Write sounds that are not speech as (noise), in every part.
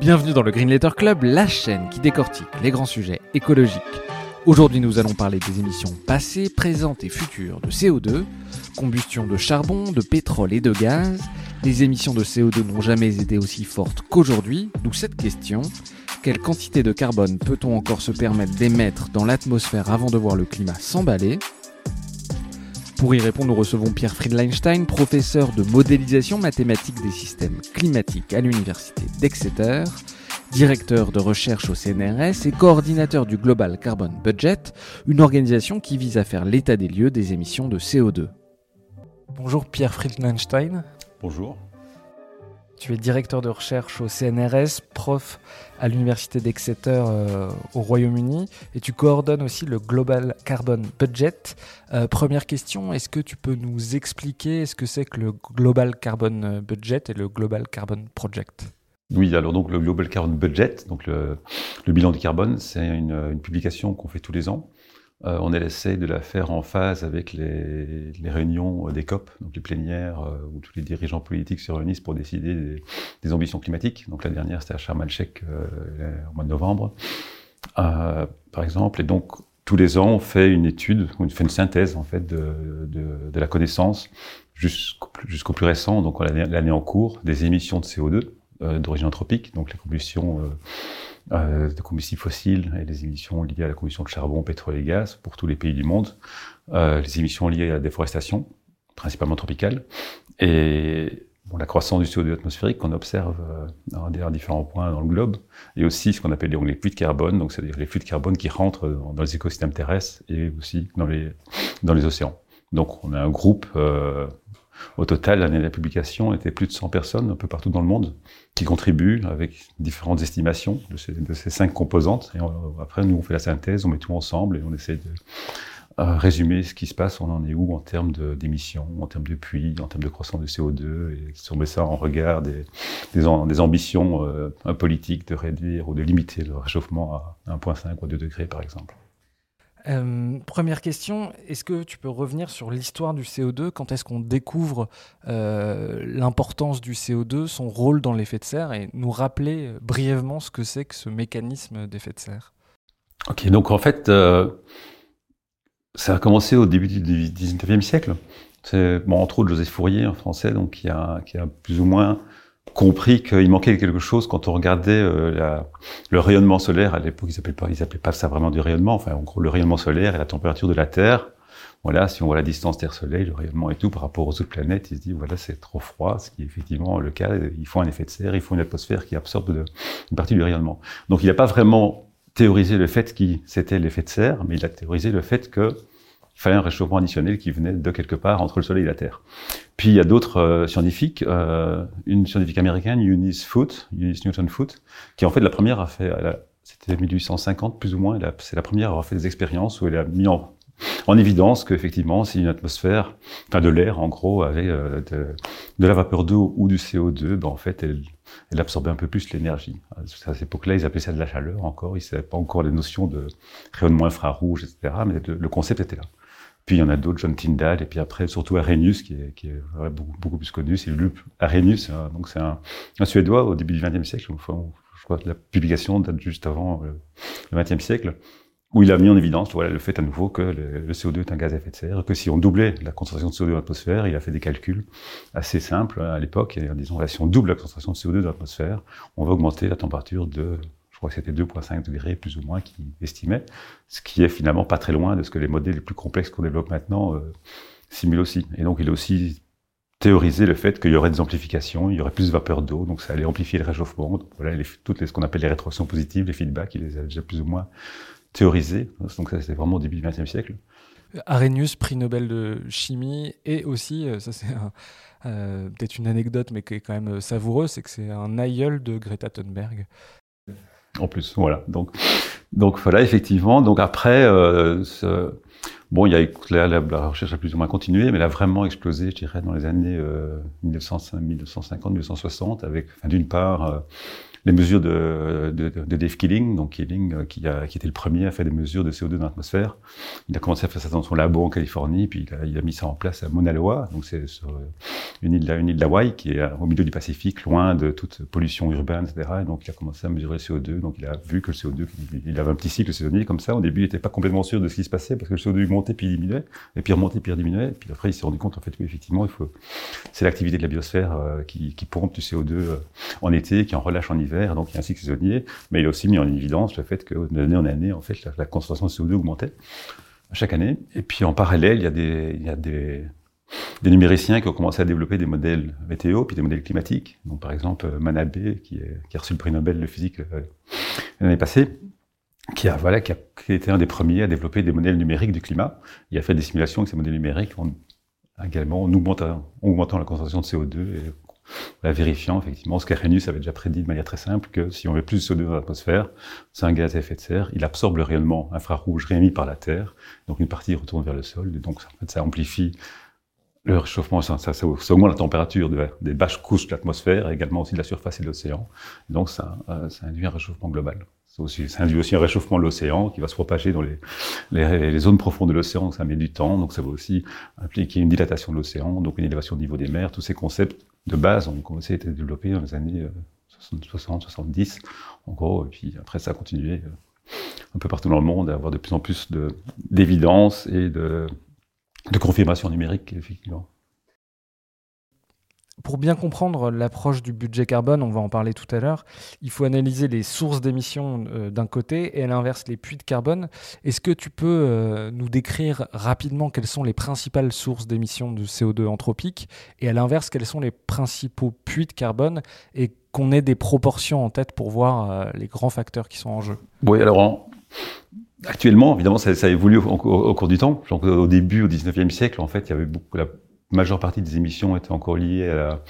Bienvenue dans le Green Letter Club, la chaîne qui décortique les grands sujets écologiques. Aujourd'hui, nous allons parler des émissions passées, présentes et futures de CO2, combustion de charbon, de pétrole et de gaz. Les émissions de CO2 n'ont jamais été aussi fortes qu'aujourd'hui, d'où cette question. Quelle quantité de carbone peut-on encore se permettre d'émettre dans l'atmosphère avant de voir le climat s'emballer? Pour y répondre, nous recevons Pierre Friedleinstein, professeur de modélisation mathématique des systèmes climatiques à l'université d'Exeter, directeur de recherche au CNRS et coordinateur du Global Carbon Budget, une organisation qui vise à faire l'état des lieux des émissions de CO2. Bonjour Pierre Friedleinstein. Bonjour. Tu es directeur de recherche au CNRS, prof à l'université d'Exeter euh, au Royaume-Uni et tu coordonnes aussi le Global Carbon Budget. Euh, première question, est-ce que tu peux nous expliquer ce que c'est que le Global Carbon Budget et le Global Carbon Project? Oui, alors donc le Global Carbon Budget, donc le, bilan du carbone, c'est une publication qu'on fait tous les ans euh, on essaie de la faire en phase avec les, réunions euh, des COP, donc les plénières euh, où tous les dirigeants politiques se réunissent pour décider des, ambitions climatiques. Donc la dernière, c'était à Sharm el-Sheikh au mois de novembre, par exemple. Et donc tous les ans, on fait une étude, on fait une synthèse en fait de, la connaissance jusqu'au plus récent, donc l'année en cours, des émissions de CO2 d'origine anthropique, donc les combustions euh, de combustibles fossiles et les émissions liées à la combustion de charbon, pétrole et gaz pour tous les pays du monde, euh, les émissions liées à la déforestation, principalement tropicale, et la croissance du CO2 atmosphérique qu'on observe euh, à différents points dans le globe, et aussi ce qu'on appelle les flux de carbone, donc c'est-à-dire les flux de carbone qui rentrent dans, les écosystèmes terrestres et aussi dans les, océans. Donc on a un groupe euh, au total, l'année de la publication, on était plus de 100 personnes un peu partout dans le monde qui contribuent avec différentes estimations de ces, cinq composantes. Et après, nous, on fait la synthèse, on met tout ensemble et on essaie de euh, résumer ce qui se passe, on en est où en termes d'émissions, en termes de puits, en termes de croissance de CO2, et si on met ça en regard des, des, ambitions euh, politiques de réduire ou de limiter le réchauffement à 1,5 ou 2 degrés, par exemple. Euh, première question, est-ce que tu peux revenir sur l'histoire du CO2 Quand est-ce qu'on découvre euh, l'importance du CO2, son rôle dans l'effet de serre et nous rappeler brièvement ce que c'est que ce mécanisme d'effet de serre? Ok, donc en fait, euh, ça a commencé au début du 19e siècle. C'est entre autres Joseph Fourier, un français, donc qui a, qui a plus ou moins compris qu'il manquait quelque chose quand on regardait euh, le rayonnement solaire. À l'époque, ils n'appelaient pas, ils ça vraiment du rayonnement. Enfin, en gros, le rayonnement solaire et la température de la Terre. Voilà, si on voit la distance Terre-Soleil, le rayonnement et tout par rapport aux autres planètes, il se dit voilà, c'est trop froid, ce qui est effectivement le cas. Il faut un effet de serre, il faut une atmosphère qui absorbe une partie du rayonnement. Donc, il n'a pas vraiment théorisé le fait que c'était l'effet de serre, mais il a théorisé le fait que il fallait un réchauffement additionnel qui venait de quelque part entre le Soleil et la Terre. Puis il y a d'autres euh, scientifiques, euh, une scientifique américaine, Eunice Foote, Eunice Newton Foote, qui en fait la première a fait, c'était 1850 plus ou moins, c'est la première à avoir fait des expériences où elle a mis en, en évidence qu'effectivement, si une atmosphère, enfin de l'air en gros, avait euh, de, la vapeur d'eau ou du CO2, ben en fait, elle, absorbait un peu plus l'énergie. À cette époque-là, ils appelaient ça de la chaleur encore, ils ne savaient pas encore les notions de rayonnement infrarouge, etc., mais le concept était là. Puis il y en a d'autres, John Tyndall, et puis après surtout Arrhenius, qui est, beaucoup, plus connu, c'est Lup Arrhenius, hein. donc c'est un, Suédois au début du XXe siècle, enfin, je crois que la publication date juste avant euh, le XXe siècle, où il a mis en évidence le fait à nouveau que le, CO2 est un gaz à effet de serre, que si on doublait la concentration de CO2 dans l'atmosphère, il a fait des calculs assez simples à l'époque, en disant, si on double la concentration de CO2 dans l'atmosphère, on va augmenter la température de crois que c'était 2,5 degrés plus ou moins qui estimait, ce qui est finalement pas très loin de ce que les modèles les plus complexes qu'on développe maintenant euh, simulent aussi. Et donc il a aussi théorisé le fait qu'il y aurait des amplifications, il y aurait plus de vapeur d'eau, donc ça allait amplifier le réchauffement. Donc voilà, toutes les, ce qu'on appelle les rétroactions positives, les feedbacks, il les a déjà plus ou moins théorisés. Donc ça, c'était vraiment au début du XXe siècle. Arrhenius, prix Nobel de chimie, et aussi, euh, ça c'est Peut-être une anecdote, mais qui est quand même savoureuse, c'est que c'est un aïeul de Greta Thunberg. En plus, voilà. Donc, donc voilà, effectivement. Donc après, ce Bon, il y a la, la, la, recherche a plus ou moins continué, mais elle a vraiment explosé, je dirais, dans les années euh, 1950-1960, avec, d'une part, euh, les mesures de, de, Dave Killing, donc Killing, euh, qui, a, qui était le premier à faire des mesures de CO2 dans l'atmosphère. Il a commencé à faire ça dans son labo en Californie, puis il a, il mis ça en place à Mauna Loa, donc c'est euh, une île, une île d'Hawaï qui est au milieu du Pacifique, loin de toute pollution urbaine, etc. Et donc il a commencé à mesurer le CO2, donc il a vu que le CO2, il avait un petit cycle saisonnier comme ça. Au début, il n'était pas complètement sûr de ce qui se passait parce que le CO2 montait puis diminuait, et puis remontait puis diminuait. Et puis après, il s'est rendu compte en fait, oui, effectivement, il faut, c'est l'activité de la biosphère euh, qui pompe du CO2 en été, qui en relâche en hiver, donc il y a un cycle saisonnier, mais il a aussi mis en évidence le fait que d'année en année, en fait, la, concentration de CO2 augmentait chaque année. Et puis en parallèle, il y a des, numériciens qui ont commencé à développer des modèles météo, puis des modèles climatiques. Donc par exemple, Manabe, qui, a reçu le prix Nobel de physique euh, l'année passée, qui a, voilà, qui a, été un des premiers à développer des modèles numériques du climat. Il a fait des simulations avec ces modèles numériques en, également en augmentant, en augmentant la concentration de CO2 et la vérifiant effectivement, Scarenius avait déjà prédit de manière très simple que si on met plus de CO2 dans l'atmosphère, c'est un gaz à effet de serre, il absorbe le rayonnement infrarouge réémis par la Terre, donc une partie retourne vers le sol, donc ça amplifie le réchauffement, ça, augmente la température de, des basses couches de l'atmosphère, également aussi de la surface et de l'océan, donc ça, euh, ça induit un réchauffement global. Ça induit aussi un réchauffement de l'océan qui va se propager dans les, les, les zones profondes de l'océan, ça met du temps, donc ça va aussi impliquer une dilatation de l'océan, donc une élévation du niveau des mers, tous ces concepts de base ont commencé à être développés dans les années 60, euh, 70, en gros, et puis après ça a continué euh, un peu partout dans le monde à avoir de plus en plus d'évidence et de, de confirmation numérique, effectivement. Pour bien comprendre l'approche du budget carbone, on va en parler tout à l'heure, il faut analyser les sources d'émissions euh, d'un côté et à l'inverse les puits de carbone. Est-ce que tu peux euh, nous décrire rapidement quelles sont les principales sources d'émissions de CO2 anthropique et à l'inverse quels sont les principaux puits de carbone et qu'on ait des proportions en tête pour voir euh, les grands facteurs qui sont en jeu? Oui, alors actuellement, évidemment, ça, évolué au, cours du temps. Au début, au 19e siècle, en fait, il y avait beaucoup la majeure partie des émissions étaient encore liées à,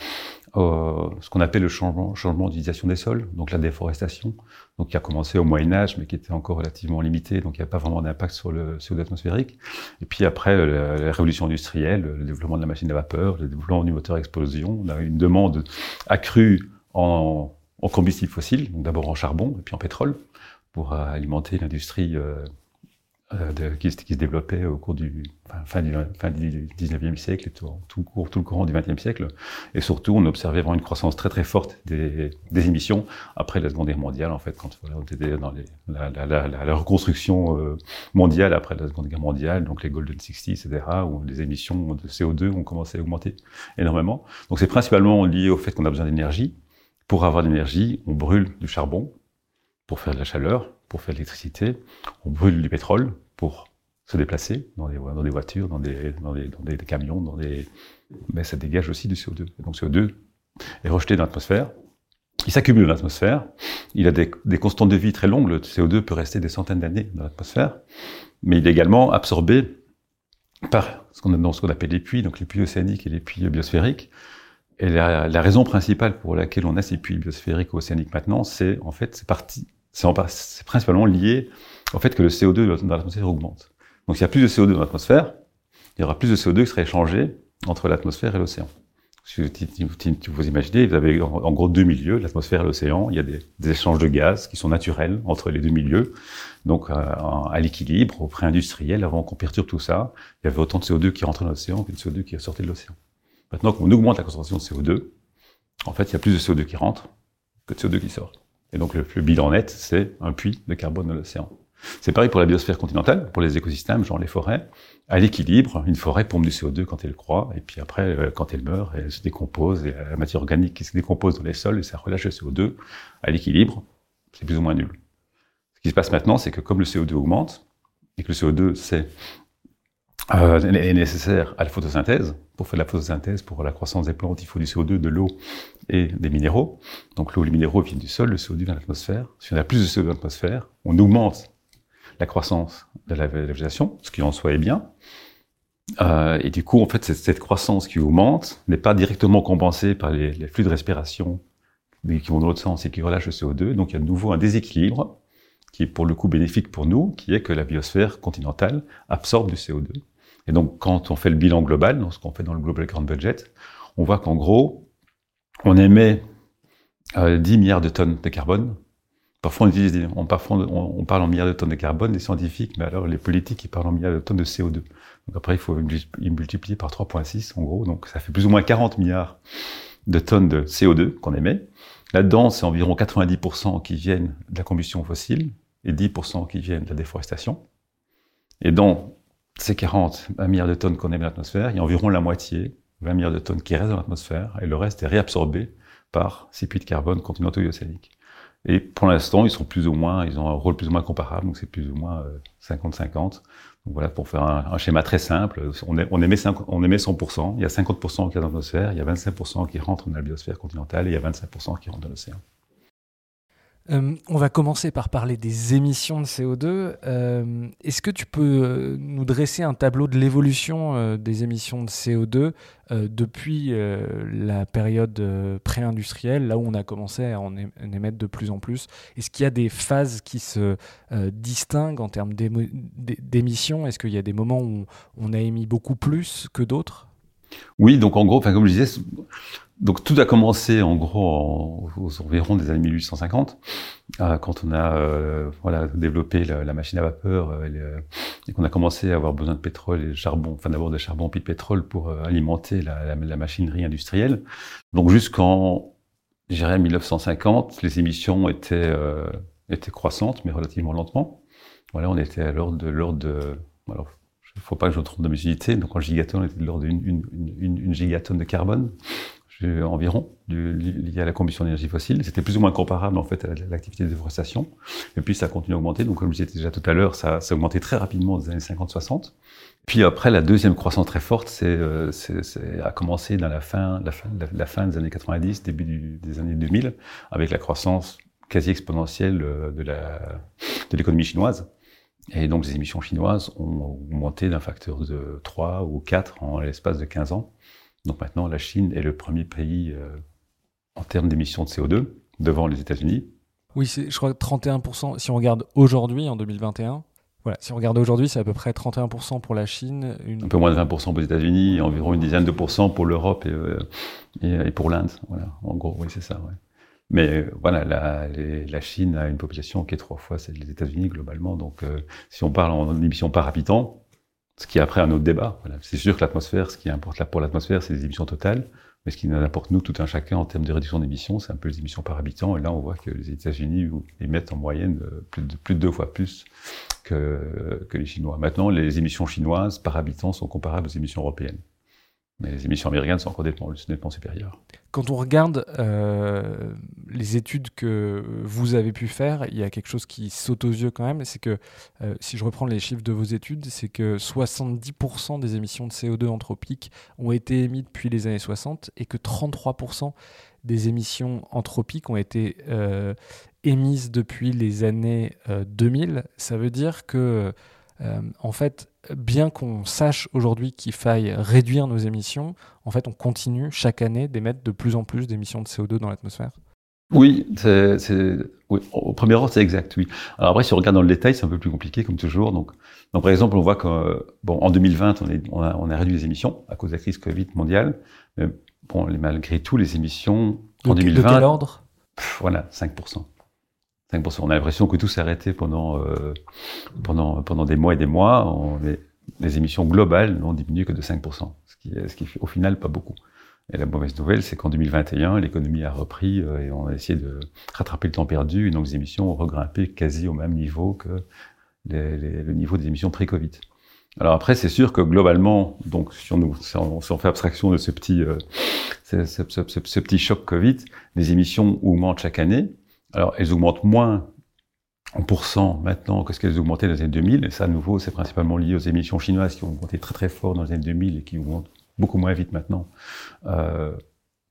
ce qu'on appelle le changement, d'utilisation des sols, donc la déforestation, donc qui a commencé au Moyen Âge, mais qui était encore relativement limité, donc il n'y a pas vraiment d'impact sur le CO2 atmosphérique. Et puis après, la, révolution industrielle, le développement de la machine à vapeur, le développement du moteur à explosion, on a une demande accrue en, en combustible fossile, donc d'abord en charbon et puis en pétrole, pour alimenter l'industrie euh, de, qui, se développait au cours du fin, du, fin du 19e siècle et tout, tout, tout, le courant du 20e siècle. Et surtout, on observait vraiment une croissance très très forte des, des émissions après la Seconde Guerre mondiale, en fait, quand on était dans la, la, la, la, reconstruction euh, mondiale après la Seconde Guerre mondiale, donc les Golden 60, etc., où les émissions de CO2 ont commencé à augmenter énormément. Donc c'est principalement lié au fait qu'on a besoin d'énergie. Pour avoir de l'énergie, on brûle du charbon pour faire de la chaleur pour faire de l'électricité, on brûle du pétrole pour se déplacer dans des, voitures, dans des, camions, dans des... mais ça dégage aussi du CO2. Et donc CO2 est rejeté dans l'atmosphère, il s'accumule dans l'atmosphère, il a des, constantes de vie très longues, le CO2 peut rester des centaines d'années dans l'atmosphère, mais il est également absorbé par ce qu'on ce qu'on appelle les puits, donc les puits océaniques et les puits biosphériques. Et la, la raison principale pour laquelle on a ces puits biosphériques ou océaniques maintenant, c'est en fait c'est parti c'est principalement lié au fait que le CO2 dans l'atmosphère augmente. Donc s'il y a plus de CO2 dans l'atmosphère, il y aura plus de CO2 qui serait échangé entre l'atmosphère et l'océan. Si vous imaginez, vous avez en gros deux milieux, l'atmosphère et l'océan. Il y a des, échanges de gaz qui sont naturels entre les deux milieux. Donc euh, à l'équilibre, au pré-industriel, avant qu'on perturbe tout ça, il y avait autant de CO2 qui rentrait dans l'océan que de CO2 qui sortait de l'océan. Maintenant qu'on augmente la concentration de CO2, en fait, il y a plus de CO2 qui rentre que de CO2 qui sort. Et donc le, bilan net, c'est un puits de carbone dans l'océan. C'est pareil pour la biosphère continentale, pour les écosystèmes, genre les forêts. À l'équilibre, une forêt pompe du CO2 quand elle croît, et puis après, euh, quand elle meurt, elle se décompose, et la matière organique qui se décompose dans les sols, et ça relâche le CO2. À l'équilibre, c'est plus ou moins nul. Ce qui se passe maintenant, c'est que comme le CO2 augmente, et que le CO2, c'est euh, est nécessaire à la photosynthèse. Pour faire la photosynthèse, pour la croissance des plantes, il faut du CO2, de l'eau et des minéraux. Donc l'eau et les minéraux viennent du sol, le CO2 vient de l'atmosphère. Si on a plus de CO2 dans l'atmosphère, on augmente la croissance de la végétation, ce qui en soi est bien. Euh, et du coup, en fait, cette, croissance qui augmente n'est pas directement compensée par les flux de respiration qui vont dans l'autre sens et qui relâchent le CO2. Donc il y a de nouveau un déséquilibre qui est pour le coup bénéfique pour nous, qui est que la biosphère continentale absorbe du CO2. Et donc quand on fait le bilan global, dans ce qu'on fait dans le Global Grand Budget, on voit qu'en gros, on émet euh, 10 milliards de tonnes de carbone. Parfois on, parle en milliards de tonnes de carbone, les scientifiques, mais alors les politiques, ils parlent en milliards de tonnes de CO2. Donc après, il faut multiplier par 3,6 en gros, donc ça fait plus ou moins 40 milliards de tonnes de CO2 qu'on émet. Là-dedans, c'est environ 90% qui viennent de la combustion fossile et 10% qui viennent de la déforestation. Et dans ces 40 milliards de tonnes qu'on émet dans l'atmosphère, il y a environ la moitié, 20 milliards de tonnes qui restent dans l'atmosphère et le reste est réabsorbé par ces puits de carbone continentaux et océaniques. Et pour l'instant, ils sont plus ou moins, ils ont un rôle plus ou moins comparable, donc c'est plus ou moins 50-50. Euh, voilà, pour faire un, schéma très simple, on, émet 5, on émet 100%, il y a 50% qui est dans l'atmosphère, il y a 25% qui rentrent dans la biosphère continentale et il y a 25% qui rentrent dans l'océan. Euh, on va commencer par parler des émissions de CO2. Euh, est-ce que tu peux euh, nous dresser un tableau de l'évolution des émissions de CO2 depuis la période pré-industrielle, là où on a commencé à en émettre de plus en plus? Est-ce qu'il y a des phases qui se distinguent en termes d'émissions? Est-ce qu'il y a des moments où on a émis beaucoup plus que d'autres? Oui, donc en gros, comme je disais, donc tout a commencé en gros aux environs des années 1850, euh, quand on a euh, voilà développé la, machine à vapeur euh, et, qu'on a commencé à avoir besoin de pétrole et de charbon, enfin d'abord de charbon puis de pétrole pour alimenter la, machinerie industrielle. Donc jusqu'en, je 1950, les émissions étaient étaient croissantes mais relativement lentement. Voilà, on était à l'ordre de l'ordre de alors, il ne faut pas que je me trompe de mes unités. Donc en gigatonne, on était de l'ordre d'une une, une, une, gigatonne de carbone environ, lié à la combustion d'énergie fossile. C'était plus ou moins comparable en fait à l'activité de déforestation. Et puis ça continue à augmenter. Donc comme je disais déjà tout à l'heure, ça, ça a augmenté très rapidement les années 50-60. Puis après, la deuxième croissance très forte, c'est, euh, a commencé dans la fin, la fin, la, fin des années 90, début des années 2000, avec la croissance quasi exponentielle euh, de, la, de l'économie chinoise. Et donc les émissions chinoises ont augmenté d'un facteur de 3 ou 4 en l'espace de 15 ans. Donc maintenant, la Chine est le premier pays euh, en termes d'émissions de CO2 devant les États-Unis. Oui, je crois 31%. Si on regarde aujourd'hui, en 2021, voilà, si on regarde aujourd'hui, c'est à peu près 31% pour la Chine. Un peu moins de 20% pour les États-Unis, environ une dizaine de pourcents pour l'Europe et, euh, et, pour l'Inde. Voilà, en gros, oui, c'est ça. Ouais. Mais euh, voilà, la, la, Chine a une population qui est trois fois celle des États-Unis globalement. Donc, si on parle en émissions par habitant, ce qui est après un autre débat. C'est sûr que l'atmosphère, ce qui importe là pour l'atmosphère, c'est les émissions totales. Mais ce qui nous importe, nous, tout un chacun, en termes de réduction d'émissions, c'est un peu les émissions par habitant. Et là, on voit que les États-Unis émettent en moyenne euh, plus de, deux fois plus que les Chinois. Maintenant, les émissions chinoises par habitant sont comparables aux émissions européennes. Mais les émissions américaines sont encore nettement, supérieures. Quand on regarde euh, les études que vous avez pu faire, il y a quelque chose qui saute aux yeux quand même, c'est que, euh, si je reprends les chiffres de vos études, c'est que 70% des émissions de CO2 anthropiques ont été émises depuis les années 60 et que 33% des émissions anthropiques ont été euh, émises depuis les années 2000. Ça veut dire que, en fait, bien qu'on sache aujourd'hui qu'il faille réduire nos émissions, en fait, on continue chaque année d'émettre de plus en plus d'émissions de CO2 dans l'atmosphère oui, c'est, au premier ordre, c'est exact, oui. Alors après, si on regarde dans le détail, c'est un peu plus compliqué, comme toujours. Donc, donc par exemple, on voit qu'en bon, en 2020, on, est, on, a, on, a, réduit les émissions à cause de la crise Covid mondiale. Mais bon, malgré tout, les émissions en 2020... De quel ordre? Voilà, 5%. 5%. On a l'impression que tout s'est arrêté pendant, euh, pendant, pendant des mois et des mois. On les émissions globales n'ont diminué que de 5%, ce qui, ce qui au final pas beaucoup. Et la mauvaise nouvelle, c'est qu'en 2021, l'économie a repris euh, et on a essayé de rattraper le temps perdu, et donc les émissions ont regrimpé quasi au même niveau que les, les, le niveau des émissions pré-Covid. Alors après, c'est sûr que globalement, donc si on, si on, fait abstraction de ce petit, euh, ce, ce, ce, petit choc Covid, les émissions augmentent chaque année, alors, elles augmentent moins en pourcent maintenant que ce qu'elles augmentaient dans les années 2000. Et ça, à nouveau, c'est principalement lié aux émissions chinoises qui ont augmenté très très fort dans les années 2000 et qui augmentent beaucoup moins vite maintenant euh,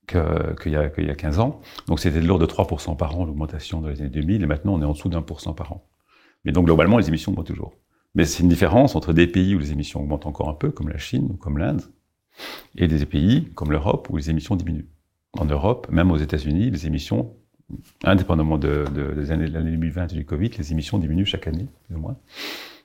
qu'il y, y a 15 ans. Donc, c'était de l'ordre de 3% par an l'augmentation dans les années 2000 et maintenant, on est en dessous d'un pour cent par an. Mais donc, globalement, les émissions vont toujours. Mais c'est une différence entre des pays où les émissions augmentent encore un peu, comme la Chine ou comme l'Inde, et des pays comme l'Europe où les émissions diminuent. En Europe, même aux États-Unis, les émissions, indépendamment de, des années de l'année 2020 et du Covid, les émissions diminuent chaque année, plus ou moins.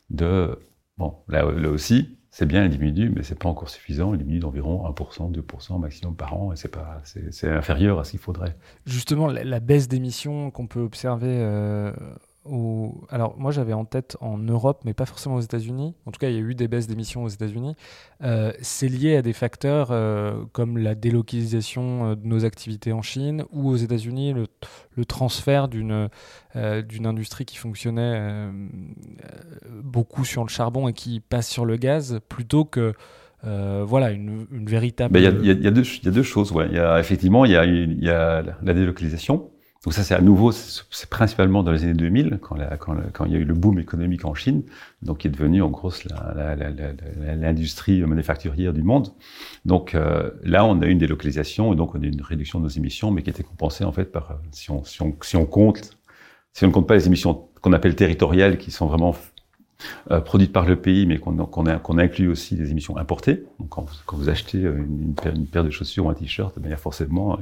De, bon, là, aussi, c'est bien, elles diminuent, mais c'est pas encore suffisant. Elles diminuent d'environ 1%, 2% maximum par an, et c'est pas, c'est inférieur à ce qu'il faudrait. Justement, la, baisse d'émissions qu'on peut observer euh, alors moi j'avais en tête en Europe, mais pas forcément aux États-Unis. En tout cas, il y a eu des baisses d'émissions aux États-Unis. Euh, c'est lié à des facteurs euh, comme la délocalisation euh, de nos activités en Chine ou aux États-Unis le, transfert d'une d'une industrie qui fonctionnait beaucoup sur le charbon et qui passe sur le gaz plutôt que voilà, une, véritable. Il y, a deux choses. Ouais. Y a, effectivement, il y a la délocalisation donc ça, c'est à nouveau, c'est principalement dans les années 2000, quand, il y a eu le boom économique en Chine, donc qui est devenu en gros l'industrie manufacturière du monde. Donc euh, là, on a une délocalisation et donc on a une réduction de nos émissions, mais qui était compensée en fait par, si on, si on, compte, si on ne compte pas les émissions qu'on appelle territoriales, qui sont vraiment euh, produites par le pays, mais qu'on inclut aussi des émissions importées. Donc quand vous, achetez une, paire, de chaussures ou un t-shirt, y a forcément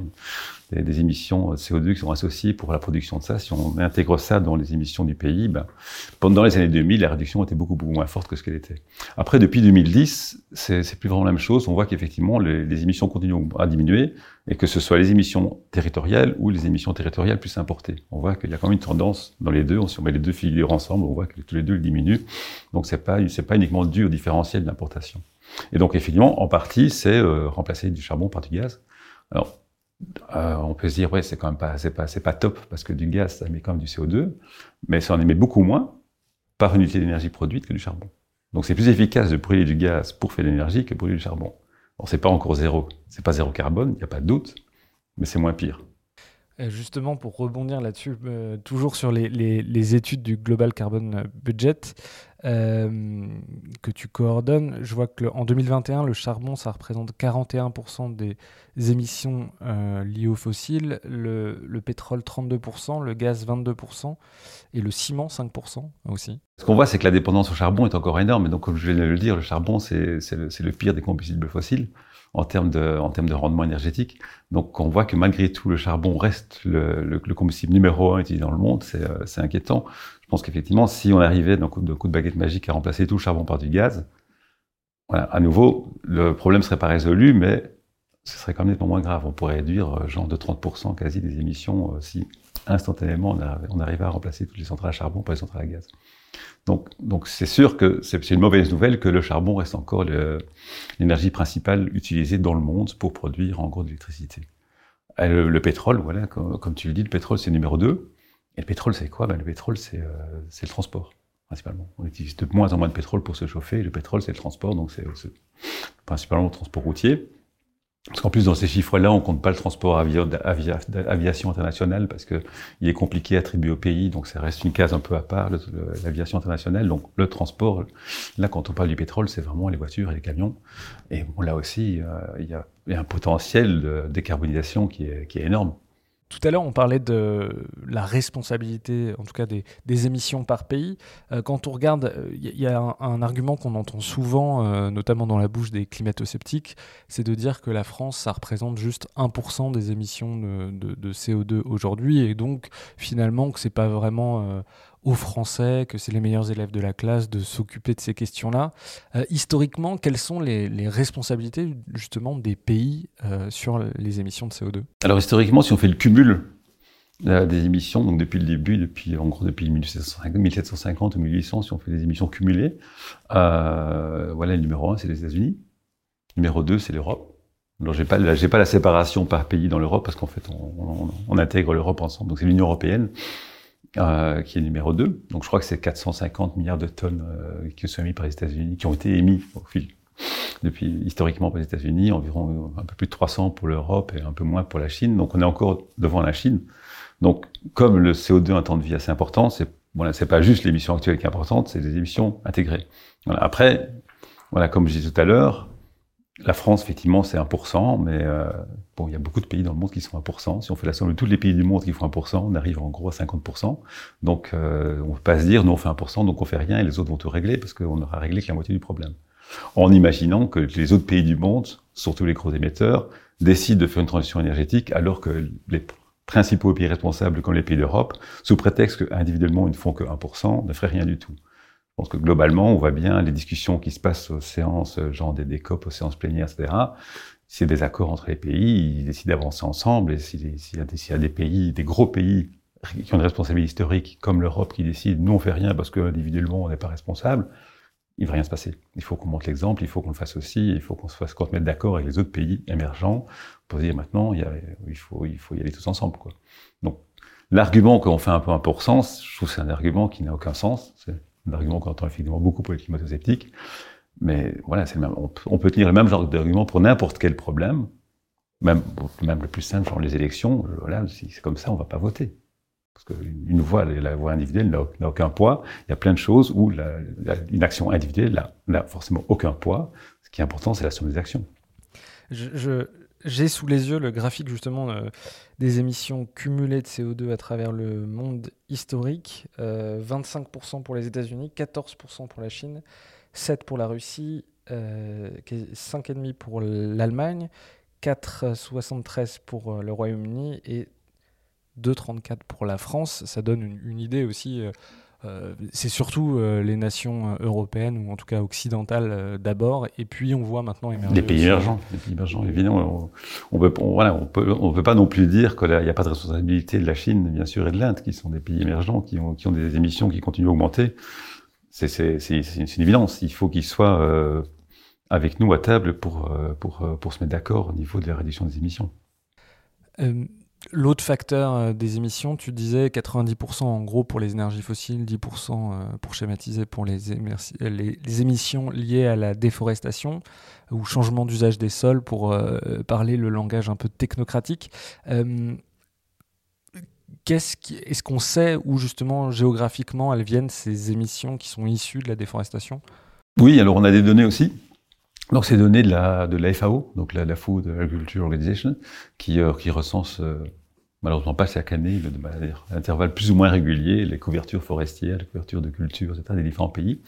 des, des, émissions CO2 qui sont associées pour la production de ça. Si on intègre ça dans les émissions du pays, ben, pendant les années 2000, la réduction était beaucoup, beaucoup moins forte que ce qu'elle était. Après, depuis 2010, c'est plus vraiment la même chose. On voit qu'effectivement, les, émissions continuent à diminuer et que ce soit les émissions territoriales ou les émissions territoriales plus importées. On voit qu'il y a quand même une tendance dans les deux. Si on met les deux figures ensemble, on voit que tous les deux diminuent. Donc c'est pas c'est pas uniquement dû au différentiel d'importation. Et donc effectivement, en partie, c'est euh, remplacer du charbon par du gaz. Alors euh, on peut se dire ouais, c'est quand même pas c'est pas c'est pas top parce que du gaz ça émet quand même du CO2, mais ça en émet beaucoup moins par unité d'énergie produite que du charbon. Donc c'est plus efficace de brûler du gaz pour faire de l'énergie que de brûler du charbon. Bon, c'est pas encore zéro, c'est pas zéro carbone, il n'y a pas de doute, mais c'est moins pire. Justement, pour rebondir là-dessus, euh, toujours sur les, les, études du Global Carbon Budget euh, que tu coordonnes, je vois que en 2021, le charbon, ça représente 41% des émissions euh, liées aux fossiles, le, le, pétrole 32%, le gaz 22% et le ciment 5% aussi. Ce qu'on voit, c'est que la dépendance au charbon est encore énorme. Et donc, comme je viens de le dire, le charbon, c'est le, pire des combustibles fossiles en termes de, en termes de rendement énergétique. Donc on voit que malgré tout, le charbon reste le combustible numéro un utilisé dans le monde. C'est euh, inquiétant. Pense qu'effectivement, si on arrivait d'un coup, coup de baguette magique à remplacer tout le charbon par du gaz, à nouveau, le problème serait pas résolu, mais ce serait quand même nettement moins grave. On pourrait réduire euh, genre de 30% quasi des émissions euh, si instantanément on arrivait à remplacer toutes les centrales à charbon par les centrales à gaz. Donc, donc c'est sûr que c'est une mauvaise nouvelle que le charbon reste encore l'énergie principale utilisée dans le monde pour produire en gros de l'électricité. Le, le, pétrole, voilà, comme, comme, tu le dis, le pétrole c'est numéro 2. Et le pétrole c'est quoi? Ben, Le pétrole c'est euh, le transport, principalement. On utilise de moins en moins de pétrole pour se chauffer. le pétrole c'est le transport, donc c'est principalement le transport routier. Parce qu'en plus, dans ces chiffres-là, on compte pas le transport aviation internationale parce que il est compliqué à attribuer au pays, donc ça reste une case un peu à part, l'aviation internationale. Donc le transport, là, quand on parle du pétrole, c'est vraiment les voitures et les camions. Et bon, là aussi, euh, il y, a, un potentiel de décarbonisation qui est, qui est énorme. Tout à l'heure, on parlait de la responsabilité, en tout cas des, émissions par pays. Euh, quand on regarde, il euh, y, a un, argument qu'on entend souvent, euh, notamment dans la bouche des climato-sceptiques, c'est de dire que la France, ça représente juste 1% des émissions de, CO2 aujourd'hui, et donc finalement que c'est pas vraiment aux Français, que c'est les meilleurs élèves de la classe de s'occuper de ces questions-là. Euh, historiquement, quelles sont les, responsabilités justement des pays euh, sur les émissions de CO2 Alors historiquement, si on fait le cumul euh, des émissions, donc depuis le début, depuis en gros depuis 1750, ou 1800, si on fait des émissions cumulées, voilà le numéro 1, c'est les États-Unis. Numéro 2, c'est l'Europe. Alors j'ai pas, j'ai pas la séparation par pays dans l'Europe parce qu'en fait on intègre l'Europe ensemble, donc c'est l'Union européenne. Euh, qui est numéro 2. Donc je crois que c'est 450 milliards de tonnes euh, qui sont émis par les États-Unis, qui ont été émis au fil depuis historiquement par les États-Unis, environ un peu plus de 300 pour l'Europe et un peu moins pour la Chine. Donc on est encore devant la Chine. Donc comme le CO2 a un temps de vie assez important, c'est voilà, c'est pas juste l'émission actuelle qui est importante, c'est des émissions intégrées. Voilà. Après, voilà, comme je disais tout à l'heure, la France, effectivement, c'est 1%, mais euh, bon, il y a beaucoup de pays dans le monde qui sont 1%. Si on fait la somme de tous les pays du monde qui font 1%, on arrive en gros à 50%. Donc, euh, on ne peut pas se dire, nous, on fait 1%, donc on fait rien, et les autres vont tout régler, parce qu'on aura réglé que la moitié du problème. En imaginant que les autres pays du monde, surtout les gros émetteurs, décident de faire une transition énergétique, alors que les principaux pays responsables, comme les pays d'Europe, sous prétexte qu'individuellement, ils ne font que 1%, ne feraient rien du tout. Je pense que globalement, on voit bien les discussions qui se passent aux séances, genre des, COP, aux séances plénières, etc. S'il y des accords entre les pays, ils décident d'avancer ensemble. Et s'il y, a des pays, des gros pays qui ont une responsabilité historique, comme l'Europe, qui décident, nous on fait rien parce qu'individuellement on n'est pas responsable, il va rien se passer. Il faut qu'on montre l'exemple, il faut qu'on le fasse aussi, il faut qu'on se fasse qu'on se mette d'accord avec les autres pays émergents pour dire maintenant, il, faut, il faut y aller tous ensemble. Quoi. Donc, l'argument qu'on fait un peu un pour sens, je trouve que c'est un argument qui n'a aucun sens un argument qu'on entend effectivement beaucoup pour les climato-sceptiques. Mais voilà, c'est le même. On, peut tenir le même genre d'argument pour n'importe quel problème, même, le plus simple, genre les élections. Voilà, si c'est comme ça, on va pas voter. Parce qu'une voix, la voix individuelle n'a aucun poids. Il y a plein de choses où une action individuelle n'a forcément aucun poids. Ce qui est important, c'est la somme des actions. Je, j'ai sous les yeux le graphique justement euh, des émissions cumulées de CO2 à travers le monde historique. 25% euh, pour les États-Unis, 14% pour la Chine, 7% pour la Russie, euh, 5,5% pour l'Allemagne, 4,73% pour euh, le Royaume-Uni et 2,34% pour la France. Ça donne une idée aussi euh, c'est surtout euh, les nations euh, européennes ou en tout cas occidentales d'abord, et puis on voit maintenant émerger. Les pays émergents, les pays émergents, évidemment. On, voilà, on peut, on peut pas non plus dire qu'il n'y a pas de responsabilité de la Chine, bien sûr, et de l'Inde, qui sont des pays émergents, qui ont, qui ont des émissions qui continuent à augmenter. C'est une évidence. Il faut qu'ils soient avec nous à table pour, pour, pour se mettre d'accord au niveau de la réduction des émissions. L'autre facteur euh, des émissions, tu disais 90% en gros pour les énergies fossiles, 10% euh, pour schématiser pour les, les, émissions liées à la déforestation ou changement d'usage des sols pour euh, parler le langage un peu technocratique. Qu'est-ce est-ce qu'on sait où justement géographiquement elles viennent ces émissions qui sont issues de la déforestation? Oui, alors on a des données aussi. Donc ces données de la, de la FAO, donc la, Food Agriculture Organization, qui, euh, qui recense euh, malheureusement pas chaque année, de manière intervalles plus ou moins réguliers, les couvertures forestières, les couvertures de culture, etc., des différents pays.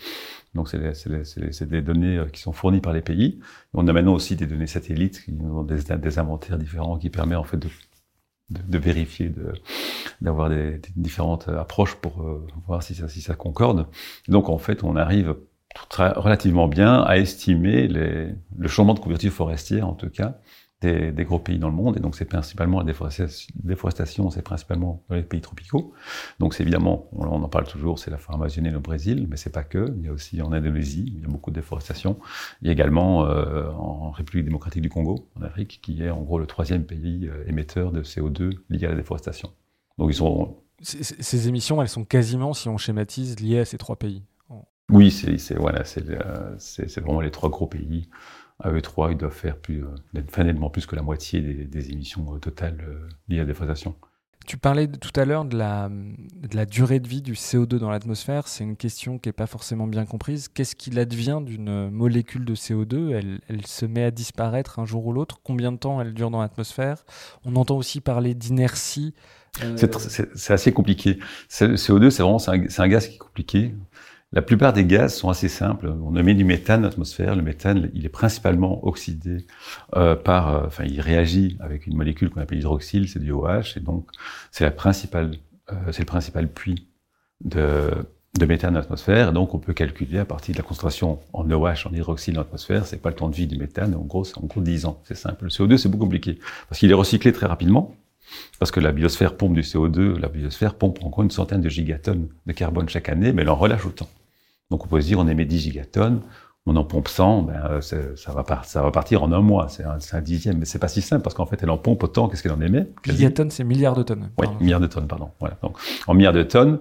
Donc c'est des données euh, qui sont fournies par les pays. On a maintenant aussi des données satellites qui ont des, des inventaires différents qui permettent en fait de, de, vérifier, d'avoir des, des, différentes approches pour voir si ça, si ça concorde. donc en fait, on arrive très, relativement bien à estimer le changement de couverture forestière, en tout cas, des, gros pays dans le monde. Et donc, c'est principalement la déforestation, c'est principalement dans les pays tropicaux. Donc, c'est évidemment, on, en parle toujours, c'est la forêt amazonienne au Brésil, mais c'est pas que. Il y a aussi en Indonésie, il y a beaucoup de déforestation. Il y a également euh, en République démocratique du Congo, en Afrique, qui est en gros le troisième pays euh, émetteur de CO2 lié à la déforestation. Donc. Ces émissions, elles sont quasiment, si on schématise, liées à ces trois pays. Oui, c'est voilà, c'est vraiment les trois gros pays. À eux trois, ils doivent faire plus, euh, nettement plus que la moitié des, des émissions euh, totales euh, liées à la déforestation. Tu parlais tout à l'heure de la, de la durée de vie du CO2 dans l'atmosphère. C'est une question qui n'est pas forcément bien comprise. Qu'est-ce qu'il advient d'une molécule de CO2 elle, elle, se met à disparaître un jour ou l'autre? Combien de temps elle dure dans l'atmosphère? On entend aussi parler d'inertie. Euh... C'est assez compliqué. Le CO2, c'est vraiment un, un, gaz qui est compliqué. La plupart des gaz sont assez simples. On émet du méthane dans l'atmosphère. Le méthane, il est principalement oxydé euh, par, euh, enfin, il réagit avec une molécule qu'on appelle hydroxyle, c'est du OH, et donc c'est la principale, euh, c'est le principal puits de, de méthane dans l'atmosphère. Donc on peut calculer à partir de la concentration en OH, en hydroxyle dans l'atmosphère, c'est pas le temps de vie du méthane. En gros, c'est en gros 10 ans. C'est simple. Le CO2, c'est beaucoup compliqué parce qu'il est recyclé très rapidement. Parce que la biosphère pompe du CO2, la biosphère pompe encore une centaine de gigatonnes de carbone chaque année, mais elle en relâche autant. Donc on peut se dire, on émet 10 gigatonnes, on en pompe 100, ben, ça, va par, ça va partir en un mois, c'est un, un, dixième, mais c'est pas si simple parce qu'en fait elle en pompe autant qu'est-ce qu'elle en émet. Gigatonnes, c'est milliards de tonnes. Oui, milliards de tonnes, pardon. Voilà. Donc en milliards de tonnes,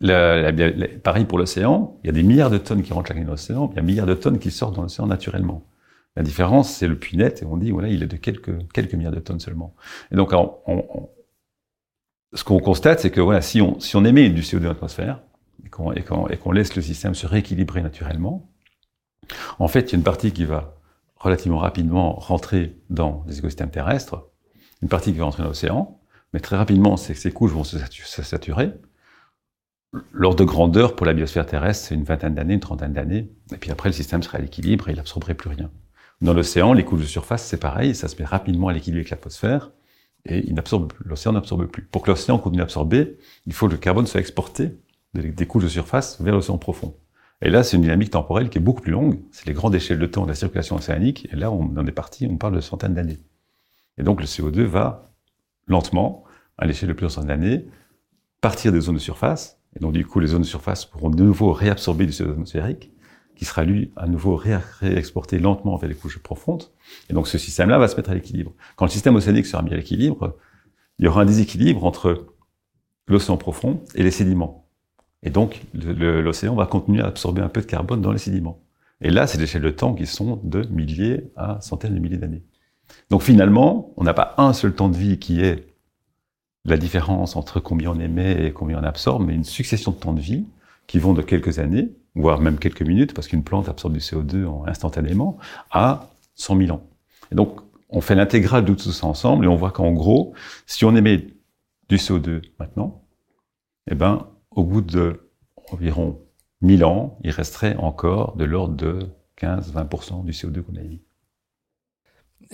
la, la, pareil pour l'océan, il y a des milliards de tonnes qui rentrent chaque année dans l'océan, il y a milliards de tonnes qui sortent dans l'océan naturellement. La différence, c'est le puits net, et on dit, voilà, il est de quelques, milliards de tonnes seulement. Et donc, on, on, ce qu'on constate, c'est que voilà, si on, émet du CO2 dans l'atmosphère, et qu'on et qu'on laisse le système se rééquilibrer naturellement, en fait, il y a une partie qui va relativement rapidement rentrer dans les écosystèmes terrestres, une partie qui va rentrer dans l'océan, mais très rapidement, ces, couches vont se saturer. L'ordre de grandeur pour la biosphère terrestre, c'est une vingtaine d'années, une trentaine d'années, et puis après, le système sera à l'équilibre et il n'absorberait plus rien. Dans l'océan, les couches de surface, c'est pareil, ça se met rapidement à l'équilibre avec l'atmosphère, et l'océan n'absorbe plus. Pour que l'océan continue d'absorber, il faut que le carbone soit exporté des couches de surface vers l'océan profond. Et là, c'est une dynamique temporelle qui est beaucoup plus longue. C'est les grandes échelles de temps de la circulation océanique. Et là, on en est parti, on parle de centaines d'années. Et donc, le CO2 va lentement, à l'échelle de plusieurs centaines d'années, partir des zones de surface. Et donc, du coup, les zones de surface pourront de nouveau réabsorber du CO2 atmosphérique, qui sera, lui, à nouveau réexporté lentement vers les couches profondes. Et donc, ce système-là va se mettre à l'équilibre. Quand le système océanique sera mis à l'équilibre, il y aura un déséquilibre entre l'océan profond et les sédiments. Et donc, l'océan va continuer à absorber un peu de carbone dans les sédiments. Et là, c'est des échelles de temps qui sont de milliers à centaines de milliers d'années. Donc finalement, on n'a pas un seul temps de vie qui est la différence entre combien on émet et combien on absorbe, mais une succession de temps de vie qui vont de quelques années, voire même quelques minutes, parce qu'une plante absorbe du CO2 instantanément, à 100 000 ans. Et donc, on fait l'intégrale de tout ça ensemble et on voit qu'en gros, si on émet du CO2 maintenant, eh ben, au bout de environ 1000 ans, il resterait encore de l'ordre de 15-20% du CO2 qu'on a émis.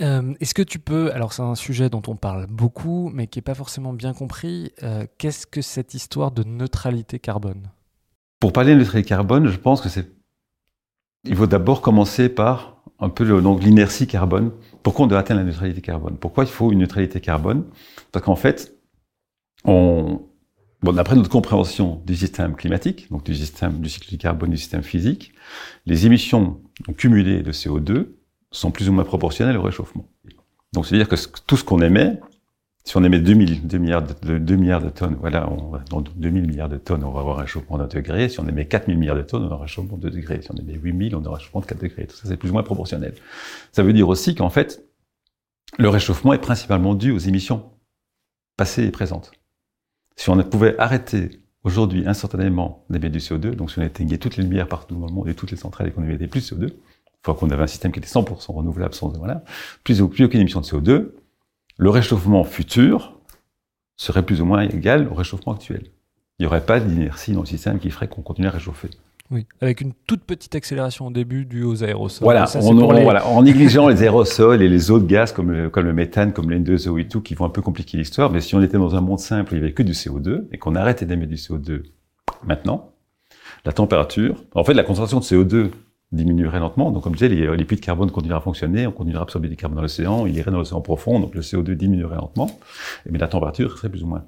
Euh, est-ce que tu peux, alors c'est un sujet dont on parle beaucoup, mais qui n'est pas forcément bien compris, euh, qu'est-ce que cette histoire de neutralité carbone? Pour parler de neutralité carbone, je pense que c'est, il faut d'abord commencer par un peu l'inertie carbone. Pourquoi on doit atteindre la neutralité carbone? Pourquoi il faut une neutralité carbone? Parce qu'en fait, on, Bon, d'après notre compréhension du système climatique, donc du système du cycle du carbone, du système physique, les émissions cumulées de CO2 sont plus ou moins proportionnelles au réchauffement. Donc, c'est-à-dire que tout ce qu'on émet, si on émet 2000, 2 milliards de, 2 milliards de tonnes, voilà, on dans 2000 milliards de tonnes, on va avoir un réchauffement d'un degré. Si on émet 4000 milliards de tonnes, on aura un réchauffement de 2 degrés. Si on émet 8000, on aura un réchauffement de 4 degrés. Tout ça, c'est plus ou moins proportionnel. Ça veut dire aussi qu'en fait, le réchauffement est principalement dû aux émissions passées et présentes. Si on pouvait arrêter aujourd'hui instantanément d'émettre du CO2, donc si on éteignait toutes les lumières partout dans le monde et toutes les centrales et qu'on émettait plus de CO2, fois qu'on avait un système qui était 100% renouvelable, sans voilà, plus, plus aucune émission de CO2, le réchauffement futur serait plus ou moins égal au réchauffement actuel. Il n'y aurait pas d'inertie dans le système qui ferait qu'on continue à réchauffer. Oui, avec une toute petite accélération au début due aux aérosols. Voilà, en négligeant les aérosols et les autres gaz comme le, comme le méthane, comme l'N2O et tout, qui vont un peu compliquer l'histoire. Mais si on était dans un monde simple, il n'y avait que du CO2 et qu'on arrêtait d'émettre du CO2 maintenant, la température, en fait, la concentration de CO2 diminuerait lentement. Donc, comme je disais, les, les puits de carbone continueraient à fonctionner, on continuerait à absorber du carbone dans l'océan, il irait dans l'océan profond, donc le CO2 diminuerait lentement, mais la température serait plus ou moins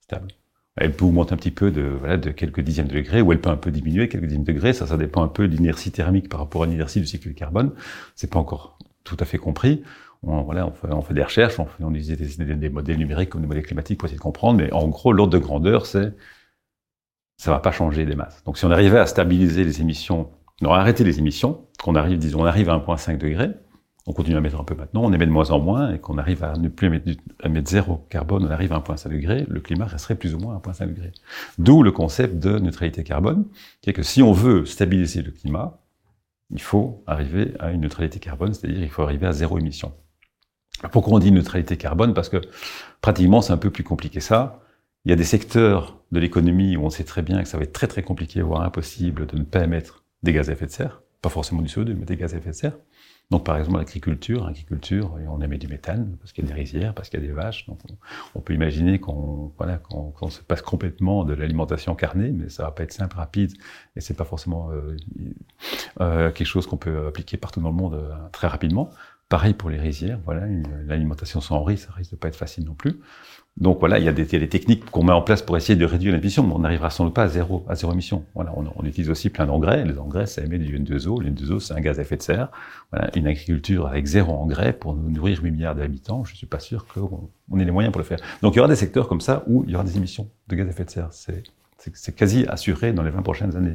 stable. Elle peut augmenter un petit peu de, voilà, de quelques dixièmes de degrés, ou elle peut un peu diminuer quelques dixièmes de degrés. Ça, ça dépend un peu de l'inertie thermique par rapport à l'inertie du cycle du carbone. C'est pas encore tout à fait compris. On, voilà, on fait, on fait des recherches, on, utilise des, des, modèles numériques comme des modèles climatiques pour essayer de comprendre, mais en gros, l'ordre de grandeur, c'est ça va pas changer des masses. Donc, si on arrivait à stabiliser les émissions, non, arrêter les émissions, qu'on arrive, disons, on arrive à 1,5 degré, on continue à mettre un peu maintenant, on émet de moins en moins, et qu'on arrive à ne plus émettre, à mettre zéro carbone, on arrive à 1,5 degré, le climat resterait plus ou moins à 1,5 degré. D'où le concept de neutralité carbone, qui est que si on veut stabiliser le climat, il faut arriver à une neutralité carbone, c'est-à-dire il faut arriver à zéro émission. Pourquoi on dit neutralité carbone? Parce que pratiquement c'est un peu plus compliqué ça. Il y a des secteurs de l'économie où on sait très bien que ça va être très très compliqué, voire impossible de ne pas émettre des gaz à effet de serre, pas forcément du CO2, mais des gaz à effet de serre. Donc, par exemple, l'agriculture, agriculture, on émet du méthane parce qu'il y a des rizières, parce qu'il y a des vaches. Donc, on, peut imaginer qu'on voilà, se passe complètement de l'alimentation carnée, mais ça va pas être simple, rapide, et c'est pas forcément euh, euh, quelque chose qu'on peut appliquer partout dans le monde euh, très rapidement. Pareil pour les rizières, voilà, l'alimentation sans riz, ça risque de pas être facile non plus. Donc voilà, il y a des, des techniques qu'on met en place pour essayer de réduire l'émission, mais on n'arrivera sans doute pas à zéro, à zéro émission. Voilà, on, on utilise aussi plein d'engrais. Les engrais, ça émet du N2O. Le N2O, c'est un gaz à effet de serre. Voilà, une agriculture avec zéro engrais pour nourrir 8 milliards d'habitants, je suis pas sûr qu'on on ait les moyens pour le faire. Donc il y aura des secteurs comme ça où il y aura des émissions de gaz à effet de serre. C'est c'est quasi assuré dans les 20 prochaines années.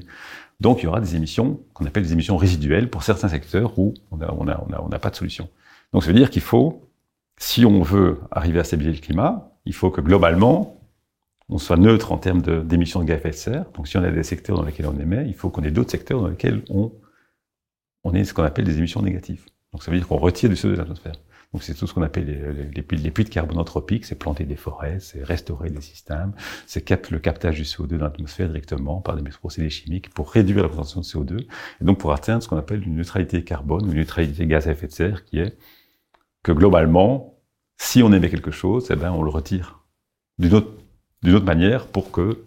Donc il y aura des émissions qu'on appelle des émissions résiduelles pour certains secteurs où on n'a on a, on a, on a pas de solution. Donc ça veut dire qu'il faut, si on veut arriver à stabiliser le climat, il faut que globalement, on soit neutre en termes d'émissions de, gaz à effet de serre. Donc si on a des secteurs dans lesquels on émet, il faut qu'on ait d'autres secteurs dans lesquels on, on ait ce qu'on appelle des émissions négatives. Donc ça veut dire qu'on retire du CO2 de l'atmosphère. Donc c'est tout ce qu'on appelle les, puits, de carbone anthropiques, c'est planter des forêts, c'est restaurer des systèmes, c'est le captage du CO2 dans l'atmosphère directement par des procédés chimiques pour réduire la concentration de CO2 et donc pour atteindre ce qu'on appelle une neutralité carbone ou une neutralité gaz à effet de serre qui est que globalement, si on émet quelque chose, eh ben on le retire d'une autre, d'une autre manière pour que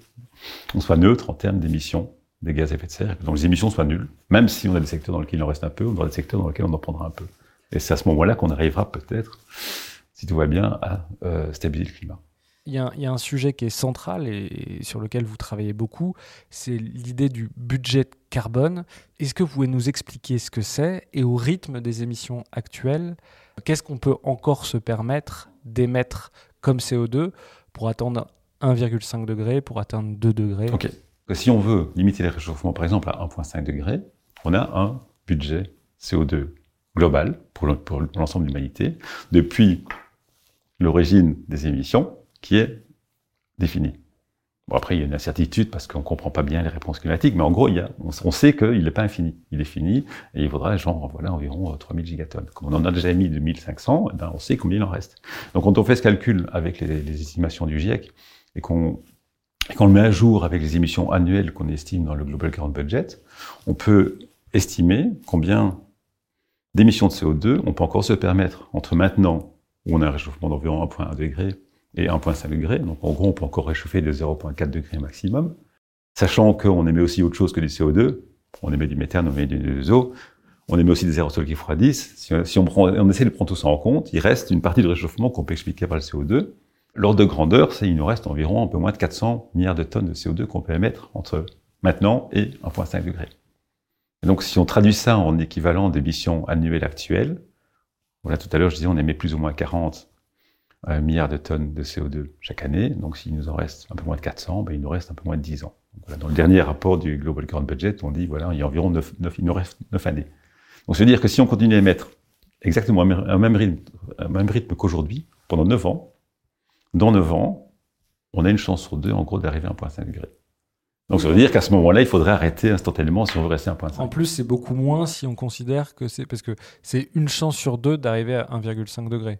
on soit neutre en termes d'émissions des gaz à effet de serre, donc les émissions soient nulles, même si on a des secteurs dans lesquels il en reste un peu, ou dans des secteurs dans lesquels on en prendra un peu. Et c'est à ce moment-là qu'on arrivera peut-être, si tout va bien, à euh, stabiliser le climat. Il y, a, il y, a, un sujet qui est central et, sur lequel vous travaillez beaucoup, c'est l'idée du budget carbone. Est-ce que vous pouvez nous expliquer ce que c'est et au rythme des émissions actuelles, qu'est-ce qu'on peut encore se permettre d'émettre comme CO2 pour atteindre 1,5 degré, pour atteindre 2 degrés? Ok. Si on veut limiter les réchauffements, par exemple, à 1,5 degré, on a un budget CO2 global pour l'ensemble de l'humanité, depuis l'origine des émissions, qui est définie. Bon, après, il y a une incertitude parce qu'on ne comprend pas bien les réponses climatiques, mais en gros, il y a, on, sait qu'il n'est pas infini. Il est fini et il faudra genre, voilà, environ 3000 gigatonnes. Comme on en a déjà mis 2500, eh ben, on sait combien il en reste. Donc, quand on fait ce calcul avec les, estimations du GIEC et qu'on le met à jour avec les émissions annuelles qu'on estime dans le Global Current Budget, on peut estimer combien d'émissions de CO2 on peut encore se permettre entre maintenant, où on a un réchauffement d'environ 1,1 degré, et 1,5 degré. Donc en gros, on peut encore réchauffer de 0,4 degrés maximum. Sachant qu'on émet aussi autre chose que du CO2. On émet du méthane, on émet du eau. On émet aussi des aérosols qui froidissent. Si, on, essaie de prendre tout ça en compte, il reste une partie de réchauffement qu'on peut expliquer par le CO2. L'ordre de grandeur, c'est il nous reste environ un peu moins de 400 milliards de tonnes de CO2 qu'on peut émettre entre maintenant et 1,5 degré. Donc, si on traduit ça en équivalent d'émissions annuelles actuelles, voilà, tout à l'heure, je disais, on émet plus ou moins 40 un milliard de tonnes de CO2 chaque année. Donc, s'il nous en reste un peu moins de 400, ben, il nous reste un peu moins de 10 ans. dans le dernier rapport du Global Current Budget, on dit, voilà, il y a environ 9, 9 il nous reste 9 années. Donc, ça veut dire que si on continue à émettre exactement un même rythme, un même rythme qu'aujourd'hui, pendant 9 ans, dans 9 ans, on a une chance sur deux, en gros, d'arriver à 1,5 degré. Donc ça veut dire qu'à ce moment-là, il faudrait arrêter instantanément si on veut rester à 1,5. En plus, c'est beaucoup moins si on considère que c'est parce que c'est une chance sur deux d'arriver à 1,5 degré.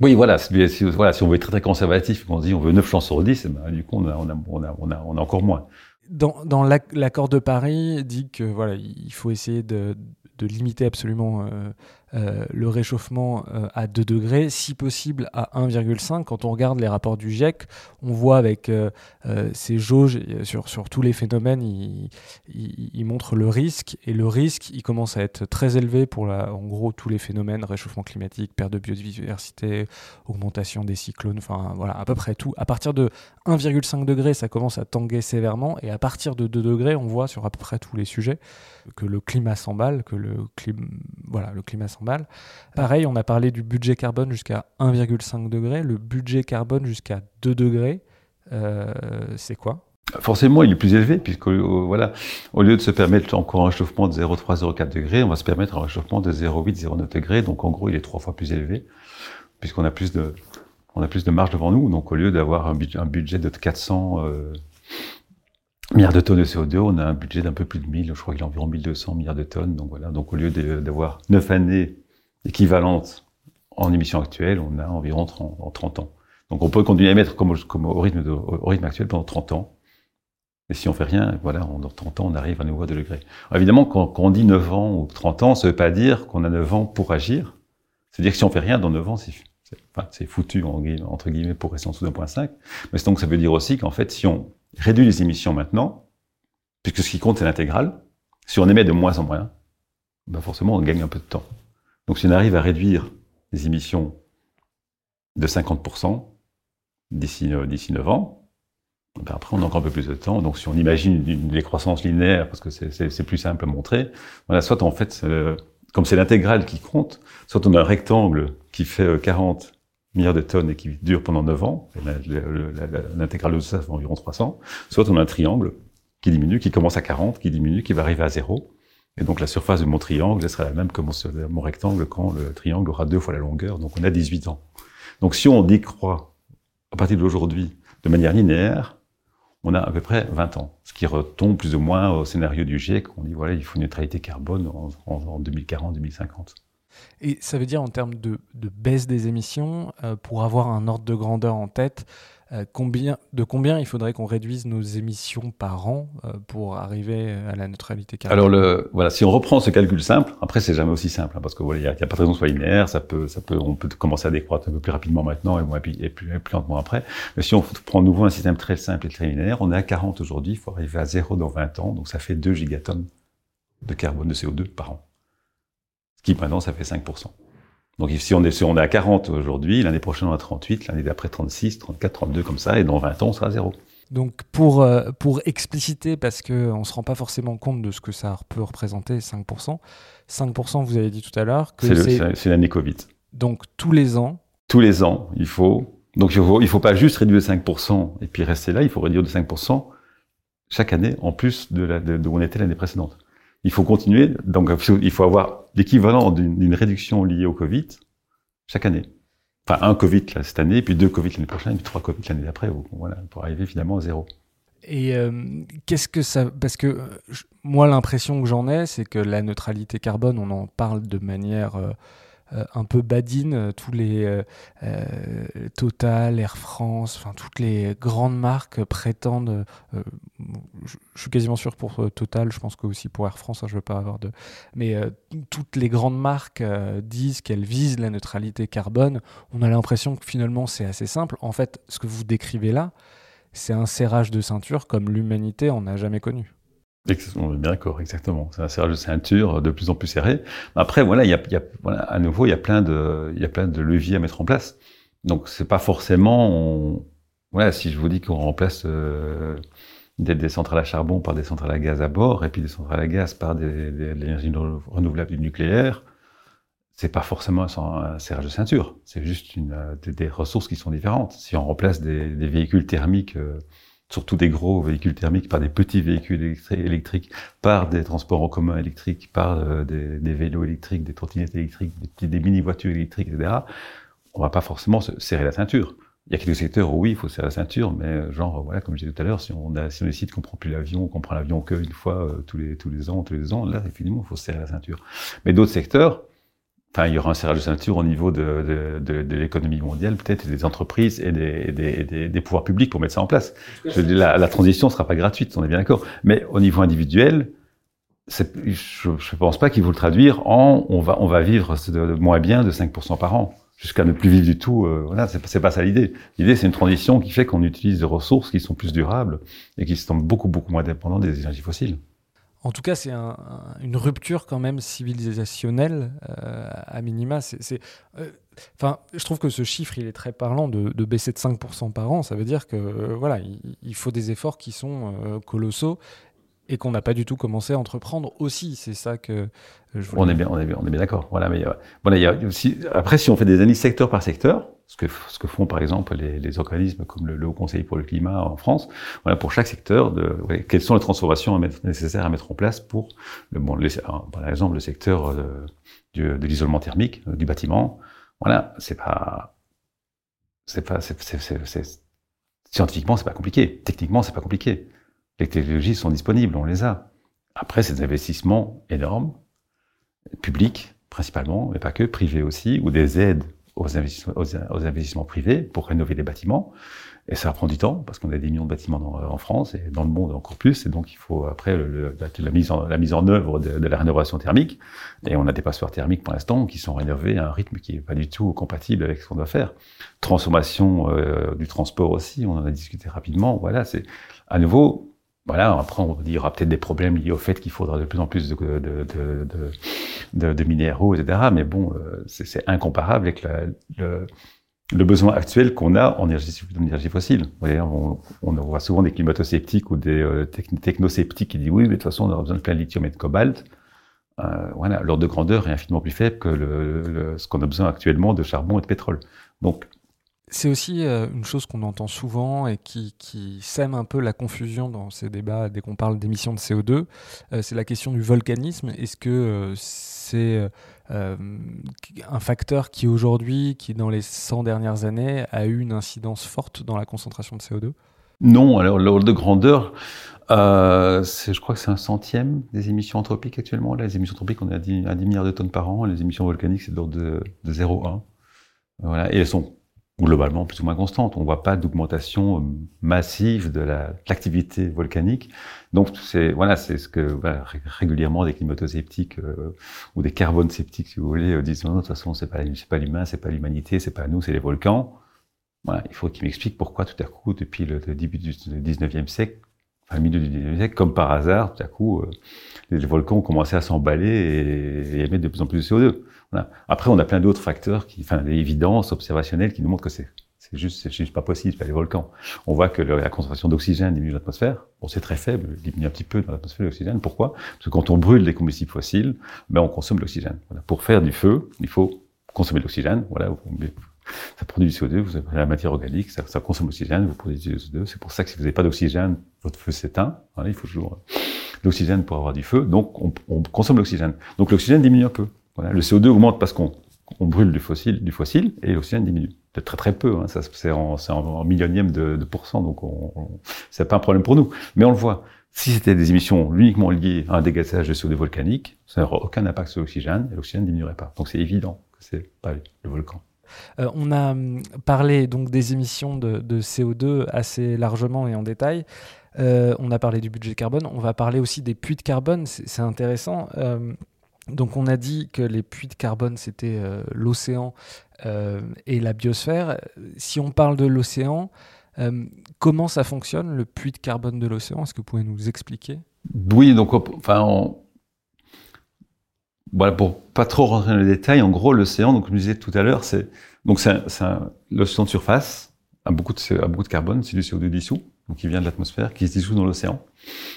Oui, voilà si, voilà. si on veut être très, très conservatif, qu'on dit on veut 9 chances sur 10, eh ben, du coup, on a, on, on, on, on encore moins. Dans, l'accord de Paris, dit que voilà, il faut essayer de, limiter absolument euh, le réchauffement euh, à 2 degrés, si possible à 1,5. Quand on regarde les rapports du GIEC, on voit avec ces jauges sur, sur tous les phénomènes, ils il, montrent le risque. Et le risque, il commence à être très élevé pour la, en gros tous les phénomènes, réchauffement climatique, perte de biodiversité, augmentation des cyclones, enfin voilà, à peu près tout. À partir de 1,5 degré, ça commence à tanguer sévèrement. Et à partir de 2 degrés, on voit sur à peu près tous les sujets que le climat s'emballe, que le, climat, voilà, le climat s'emballe. Pareil, on a parlé du budget carbone jusqu'à 1,5 degré. Le budget carbone jusqu'à 2 degrés, euh, c'est quoi? Forcément, il est plus élevé, puisque euh, voilà, au lieu de se permettre encore un réchauffement de 0,3-0,4 degrés, on va se permettre un réchauffement de 0,8-0,9 degrés. Donc en gros, il est trois fois plus élevé, puisqu'on a plus de, on a plus de marge devant nous. Donc au lieu d'avoir un, budget, de 400 euh, milliards de tonnes de CO2, on a un budget d'un peu plus de 1000, je crois qu'il est environ 1200 milliards de tonnes. Donc voilà, donc au lieu d'avoir 9 années équivalentes en émissions actuelles, on a environ 30, 30 ans. Donc on peut continuer à émettre comme, au, rythme actuel pendant 30 ans. Et si on fait rien, voilà, en 30 ans, on arrive à nouveau à 2 degrés. Alors évidemment, quand, on dit 9 ans ou 30 ans, ça veut pas dire qu'on a 9 ans pour agir. C'est-à-dire que si on fait rien dans 9 ans, c'est foutu, entre guillemets, pour rester en dessous d'1.5. Mais donc ça veut dire aussi qu'en fait, si on réduit les émissions maintenant, puisque ce qui compte, c'est l'intégrale. Si on émet de moins en moins, ben forcément, on gagne un peu de temps. Donc, si on arrive à réduire les émissions de 50% d'ici euh, d'ici 9 ans, ben après, on a encore un peu plus de temps. Donc, si on imagine une décroissance linéaire, parce que c'est plus simple à montrer, voilà, soit en fait, euh, comme c'est l'intégrale qui compte, soit on a un rectangle qui fait 40 euh, milliards de tonnes et qui dure pendant 9 ans, l'intégrale de ça fait environ 300, soit on a un triangle qui diminue, qui commence à 40, qui diminue, qui va arriver à 0. Et donc la surface de mon triangle, sera la même que mon, rectangle quand le triangle aura deux fois la longueur, donc on a 18 ans. Donc si on décroît à partir d'aujourd'hui de manière linéaire, on a à peu près 20 ans, ce qui retombe plus ou moins au scénario du GIEC, on dit voilà, il faut une neutralité carbone en, en 2040-2050. Et ça veut dire en termes de, baisse des émissions, pour avoir un ordre de grandeur en tête, euh, de combien il faudrait qu'on réduise nos émissions par an euh, pour arriver à la neutralité carbone? Alors voilà, si on reprend ce calcul simple, après c'est jamais aussi simple hein, parce que voilà, il n'y a, pas de raison soit linéaire, ça peut, on peut commencer à décroître un peu plus rapidement maintenant et plus lentement après. Mais si on prend de nouveau un système très simple et très linéaire, on est à 40 aujourd'hui, il faut arriver à 0 dans 20 ans, donc ça fait 2 gigatonnes de carbone de CO2 par an. Qui maintenant ça fait 5%. Donc si on est, si on est à 40 aujourd'hui, l'année prochaine on a 38, l'année d'après 36, 34, 32 comme ça, et dans 20 ans on sera à zéro. Donc pour, euh, pour expliciter, parce qu'on ne se rend pas forcément compte de ce que ça peut représenter, 5%, 5% vous avez dit tout à l'heure que c'est l'année Covid. Donc tous les ans Tous les ans, il faut... Donc il ne faut, il faut pas juste réduire de 5% et puis rester là, il faut réduire de 5% chaque année en plus de, la, de, de où on était l'année précédente il faut continuer. Donc, il faut avoir l'équivalent d'une réduction liée au Covid chaque année. Enfin, un Covid cette année, puis deux Covid l'année prochaine, puis trois Covid l'année d'après, voilà, pour arriver finalement à zéro. Et euh, qu'est-ce que ça. Parce que moi, l'impression que j'en ai, c'est que la neutralité carbone, on en parle de manière. Euh, euh, un peu badine, euh, tous les euh, Total, Air France, enfin toutes les grandes marques prétendent. je suis quasiment sûr pour Total, je pense que aussi pour Air France, hein, je ne veux pas avoir de. Mais toutes les grandes marques disent qu'elles visent la neutralité carbone. On a l'impression que finalement c'est assez simple. En fait, ce que vous décrivez là, c'est un serrage de ceinture comme l'humanité en a jamais connu. On est bien d'accord, exactement. C'est un serrage de ceinture de plus en plus serré. Après, voilà, il y a, y a voilà, à nouveau, il y a plein de, il y a plein de leviers à mettre en place. Donc, c'est pas forcément, on, voilà, si je vous dis qu'on remplace euh, des, des, centrales à charbon par des centrales à gaz à bord, et puis des centrales à gaz par des, des, de l'énergie renouvelable du nucléaire, c'est pas forcément un serrage de ceinture. C'est juste une, euh, des, ressources qui sont différentes. Si on remplace des, véhicules thermiques euh, surtout des gros véhicules thermiques par des petits véhicules électriques, par des transports en commun électriques, par euh, des, vélos électriques, des trottinettes électriques, des, mini-voitures électriques, etc., on va pas forcément se serrer la ceinture. Il y a quelques secteurs où oui, il faut serrer la ceinture, mais genre, voilà, comme je disais tout à l'heure, si on, a, si décide qu'on prend plus l'avion, qu'on prend l'avion qu'une fois euh, tous, les, tous les ans, tous les ans, là, effectivement, il faut serrer la ceinture. Mais d'autres secteurs, Enfin, il y aura un serrage de ceinture au niveau de, de, de, l'économie mondiale, peut-être, des entreprises et des, des, des, pouvoirs publics pour mettre ça en place. Je la, la transition ne sera pas gratuite, on est bien d'accord. Mais au niveau individuel, je ne pense pas qu'il faut le traduire en on va, on va vivre de, moins bien de 5% par an, jusqu'à ne plus vivre du tout. Euh, voilà, c'est pas ça l'idée. L'idée, c'est une transition qui fait qu'on utilise des ressources qui sont plus durables et qui sont beaucoup, beaucoup moins dépendantes des énergies fossiles. En tout cas, c'est une rupture quand même civilisationnelle euh, à minima. Euh, enfin, je trouve que ce chiffre, est très parlant de, baisser de 5% par an. Ça veut dire que euh, voilà, il, faut des efforts qui sont colossaux et qu'on n'a pas du tout commencé à entreprendre aussi. C'est ça que je voulais on est bien, on est bien, on est bien d'accord. Voilà, mais voilà, aussi après si on fait des analyses secteur par secteur, ce que, font par exemple les, organismes comme le, Haut Conseil pour le climat en France, voilà, pour chaque secteur, quelles sont les transformations nécessaires à mettre en place pour, le, bon, par exemple, le secteur euh, de, de l'isolement thermique euh, du bâtiment. Voilà, c'est pas, c'est pas, scientifiquement, c'est pas compliqué. Techniquement, c'est pas compliqué. Les technologies sont disponibles, on les a. Après, c'est des investissements énormes, publics principalement, mais pas que, privés aussi, ou des aides aux investissements, aux, investissements privés pour rénover les bâtiments. Et ça prend du temps parce qu'on a des millions de bâtiments en France et dans le monde encore plus. Et donc il faut après la, mise en, la mise en œuvre de, la rénovation thermique. Et on a des passoires thermiques pour l'instant qui sont rénovés à un rythme qui est pas du tout compatible avec ce qu'on doit faire. Transformation euh, du transport aussi, on en a discuté rapidement. Voilà, c'est à nouveau voilà, après, on dira peut-être des problèmes liés au fait qu'il faudra de plus en plus de, de, de, de, minéraux, etc. Mais bon, euh, c'est incomparable avec la, le, le, besoin actuel qu'on a en énergie, énergie fossile. on, on, voit souvent des climato-sceptiques ou des euh, technosceptiques qui disent oui, mais de toute façon, on aura besoin de plein de lithium et de cobalt. Euh, voilà, l'ordre de grandeur est infiniment plus faible que le, ce qu'on a besoin actuellement de charbon et de pétrole. Donc, c'est aussi euh, une chose qu'on entend souvent et qui, sème un peu la confusion dans ces débats dès qu'on parle d'émissions de CO2. Euh, c'est la question du volcanisme. Est-ce que euh, c'est un facteur qui aujourd'hui, qui dans les 100 dernières années, a eu une incidence forte dans la concentration de CO2 Non, alors l'ordre de grandeur, je crois que c'est un centième des émissions anthropiques actuellement. Les émissions anthropiques, on est à 10, milliards de tonnes par an. Les émissions volcaniques, c'est de l'ordre de, de 0,1. Voilà. Et elles sont globalement plus ou moins constantes. On ne voit pas d'augmentation euh, massive de l'activité volcanique. Donc c'est voilà, c'est ce que régulièrement des climato-sceptiques euh, ou des carbone sceptiques, si vous voulez, euh, disent non, de toute façon c'est pas c'est pas l'humain, c'est pas l'humanité, c'est pas nous, c'est les volcans. Voilà, il faut qu'ils m'expliquent pourquoi tout à coup depuis le, début du 19e siècle enfin, milieu du 19e siècle, comme par hasard, tout à coup, euh, les volcans ont commencé à s'emballer et, et, émettre de plus en plus de CO2. Après, on a plein d'autres facteurs, qui, enfin, des évidences observationnelles qui nous montrent que c'est c'est juste, juste pas possible, les volcans. On voit que la concentration d'oxygène diminue dans l'atmosphère. Bon, c'est très faible, diminue un petit peu dans l'atmosphère l'oxygène. Pourquoi? Parce que quand on brûle des combustibles fossiles, ben, on consomme l'oxygène. Voilà. Pour faire du feu, il faut consommer l'oxygène. Voilà, ça produit du CO2, vous avez la matière organique, ça, ça consomme l'oxygène, vous produisez du CO2. C'est pour ça que si vous n'avez pas d'oxygène, votre feu s'éteint. Il faut toujours l'oxygène pour avoir du feu. Donc, on, on consomme l'oxygène. Donc, l'oxygène diminue un peu. Le CO2 augmente parce qu'on on brûle du fossile, du fossile et l'oxygène diminue. De très très peu, hein, c'est en, en, millionième de, de pourcent, donc on, on c'est pas un problème pour nous. Mais on le voit. Si c'était des émissions uniquement liées à un dégazage de CO2 volcanique, ça n'aurait aucun impact sur l'oxygène et l'oxygène ne diminuerait pas. Donc c'est évident que c'est pas le volcan. Euh, on a hum, parlé donc des émissions de, CO2 assez largement et en détail. Euh, on a parlé du budget carbone. On va parler aussi des puits de carbone. C'est intéressant. Euh, donc on a dit que les puits de carbone c'était l'océan et la biosphère. Si on parle de l'océan, comment ça fonctionne le puits de carbone de l'océan? Est-ce que vous pouvez nous expliquer? Oui, donc enfin voilà, pour pas trop rentrer dans les détails, en gros, l'océan, donc, je disais tout à l'heure, c'est, l'océan de surface, de, a beaucoup de carbone, c'est du CO2 dissous, donc qui vient de l'atmosphère, qui se dissout dans l'océan.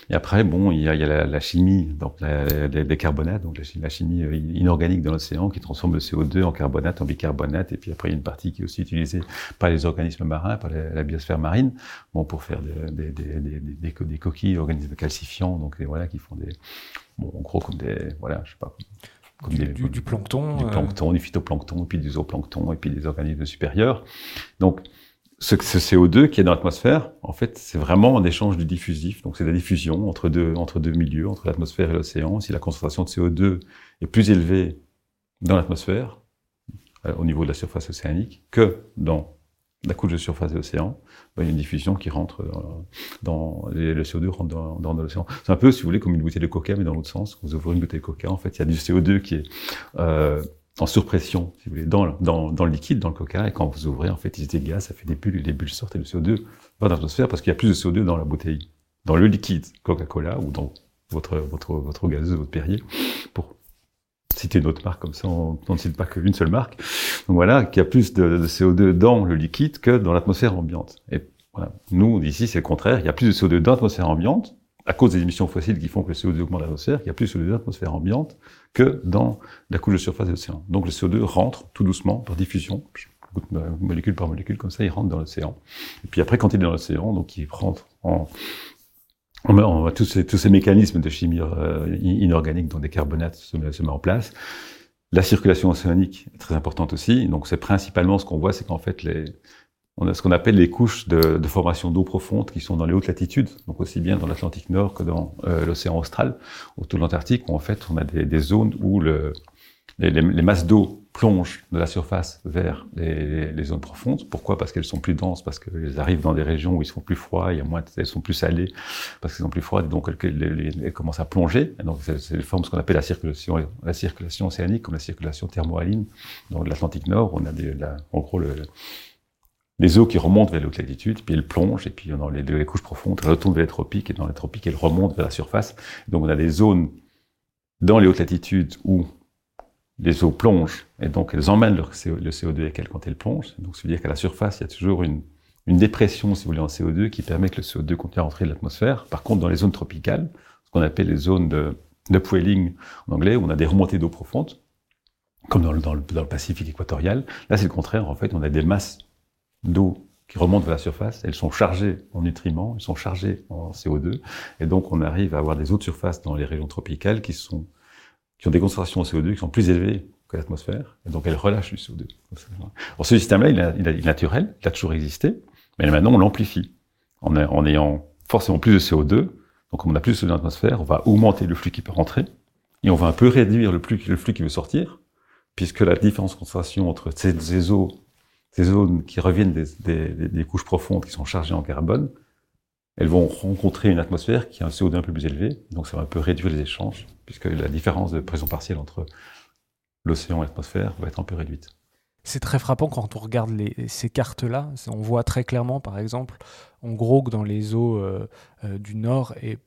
Et après, bon, il y a, il y a la, chimie, donc les, carbonates, donc la, chimie euh, inorganique dans l'océan qui transforme le CO2 en carbonate, en bicarbonate, et puis après il y a une partie qui est aussi utilisée par les organismes marins, par la, biosphère marine, bon, pour faire des, des, des, des, des coquilles, organismes calcifiants, donc voilà, qui font des, bon, en gros comme des, voilà, je sais pas, comme du, des, du, plancton, du plancton, du phytoplancton, et puis du zooplancton, et puis des organismes supérieurs. Donc ce, ce, CO2 qui est dans l'atmosphère, en fait, c'est vraiment un échange du diffusif. Donc, c'est la diffusion entre deux, entre deux milieux, entre l'atmosphère et l'océan. Si la concentration de CO2 est plus élevée dans l'atmosphère, euh, au niveau de la surface océanique, que dans la couche de surface de l'océan, ben, il y a une diffusion qui rentre euh, dans, le CO2 rentre dans, dans, dans l'océan. C'est un peu, si vous voulez, comme une bouteille de coca, mais dans l'autre sens. Quand vous ouvrez une bouteille de coca, en fait, il y a du CO2 qui est euh, en surpression, si vous voulez, dans, le liquide, dans le coca, et quand vous ouvrez, en fait, il se dégage, ça fait des bulles, les bulles sortent, et le CO2 va dans l'atmosphère parce qu'il y a plus de CO2 dans la bouteille, dans le liquide Coca-Cola ou dans votre, votre, votre gazeuse, votre Perrier, pour citer une autre marque comme ça, on, ne cite pas qu'une seule marque. Donc voilà, qu'il y a plus de, de, CO2 dans le liquide que dans l'atmosphère ambiante. Et voilà. Nous, ici, c'est le contraire, il y a plus de CO2 dans l'atmosphère ambiante, à cause des émissions fossiles qui font que le CO2 augmente dans l'atmosphère, il y a plus de CO2 dans l'atmosphère ambiante que dans la couche de surface de l'océan. Donc le CO2 rentre tout doucement par diffusion, molécule par molécule, comme ça il rentre dans l'océan. Et puis après, quand il est dans l'océan, donc il rentre en on met, tous, ces, tous ces mécanismes de chimie euh, inorganique dont des carbonates se, se met en place. La circulation océanique est très importante aussi. Donc c'est principalement ce qu'on voit, c'est qu'en fait les, on a ce qu'on appelle les couches de, formation d'eau profonde qui sont dans les hautes latitudes, donc aussi bien dans l'Atlantique Nord que dans euh, l'océan austral, autour de l'Antarctique, où en fait on a des, zones où le, les, masses d'eau plongent de la surface vers les, zones profondes. Pourquoi? Parce qu'elles sont plus denses, parce qu'elles arrivent dans des régions où ils sont plus froids, il elles sont plus salées, parce qu'elles sont plus froides, donc elles, commencent à plonger. Et donc c'est forme ce qu'on appelle la circulation, la circulation océanique, comme la circulation thermohaline. Dans l'Atlantique Nord, on a des, la, en gros le, les eaux qui remontent vers les hautes latitudes, puis elles plongent, et puis dans les, couches profondes, elles retournent vers les tropiques, et dans les tropiques, elles remontent vers la surface. Donc on a des zones dans les hautes latitudes où les eaux plongent, et donc elles emmènent le CO2 avec elles quand elles plongent. Donc ça veut dire qu'à la surface, il y a toujours une, dépression, si vous voulez, en CO2 qui permet que le CO2 continue à rentrer de l'atmosphère. Par contre, dans les zones tropicales, ce qu'on appelle les zones de, de en anglais, où on a des remontées d'eau profondes, comme dans dans, dans le Pacifique équatorial, là c'est le contraire, en fait, on a des masses d'eau qui remontent vers la surface, elles sont chargées en nutriments, elles sont chargées en CO2, et donc on arrive à avoir des eaux de surface dans les régions tropicales qui sont qui ont des concentrations en CO2 qui sont plus élevées que l'atmosphère, et donc elles relâchent du CO2. Alors ce système-là, il, est naturel, il a toujours existé, mais maintenant on l'amplifie. en, ayant forcément plus de CO2. Donc, comme on a plus de CO2 dans l'atmosphère, on va augmenter le flux qui peut rentrer et on va un peu réduire le flux, qui veut sortir, puisque la différence de concentration entre ces eaux, ces zones qui reviennent des, couches profondes qui sont chargées en carbone, elles vont rencontrer une atmosphère qui a un CO2 un peu plus élevé, donc ça va un peu réduire les échanges, puisque la différence de pression partielle entre l'océan et l'atmosphère va être un peu réduite. C'est très frappant quand on regarde ces cartes-là. On voit très clairement, par exemple, en gros, que dans les eaux euh, euh, du Nord, et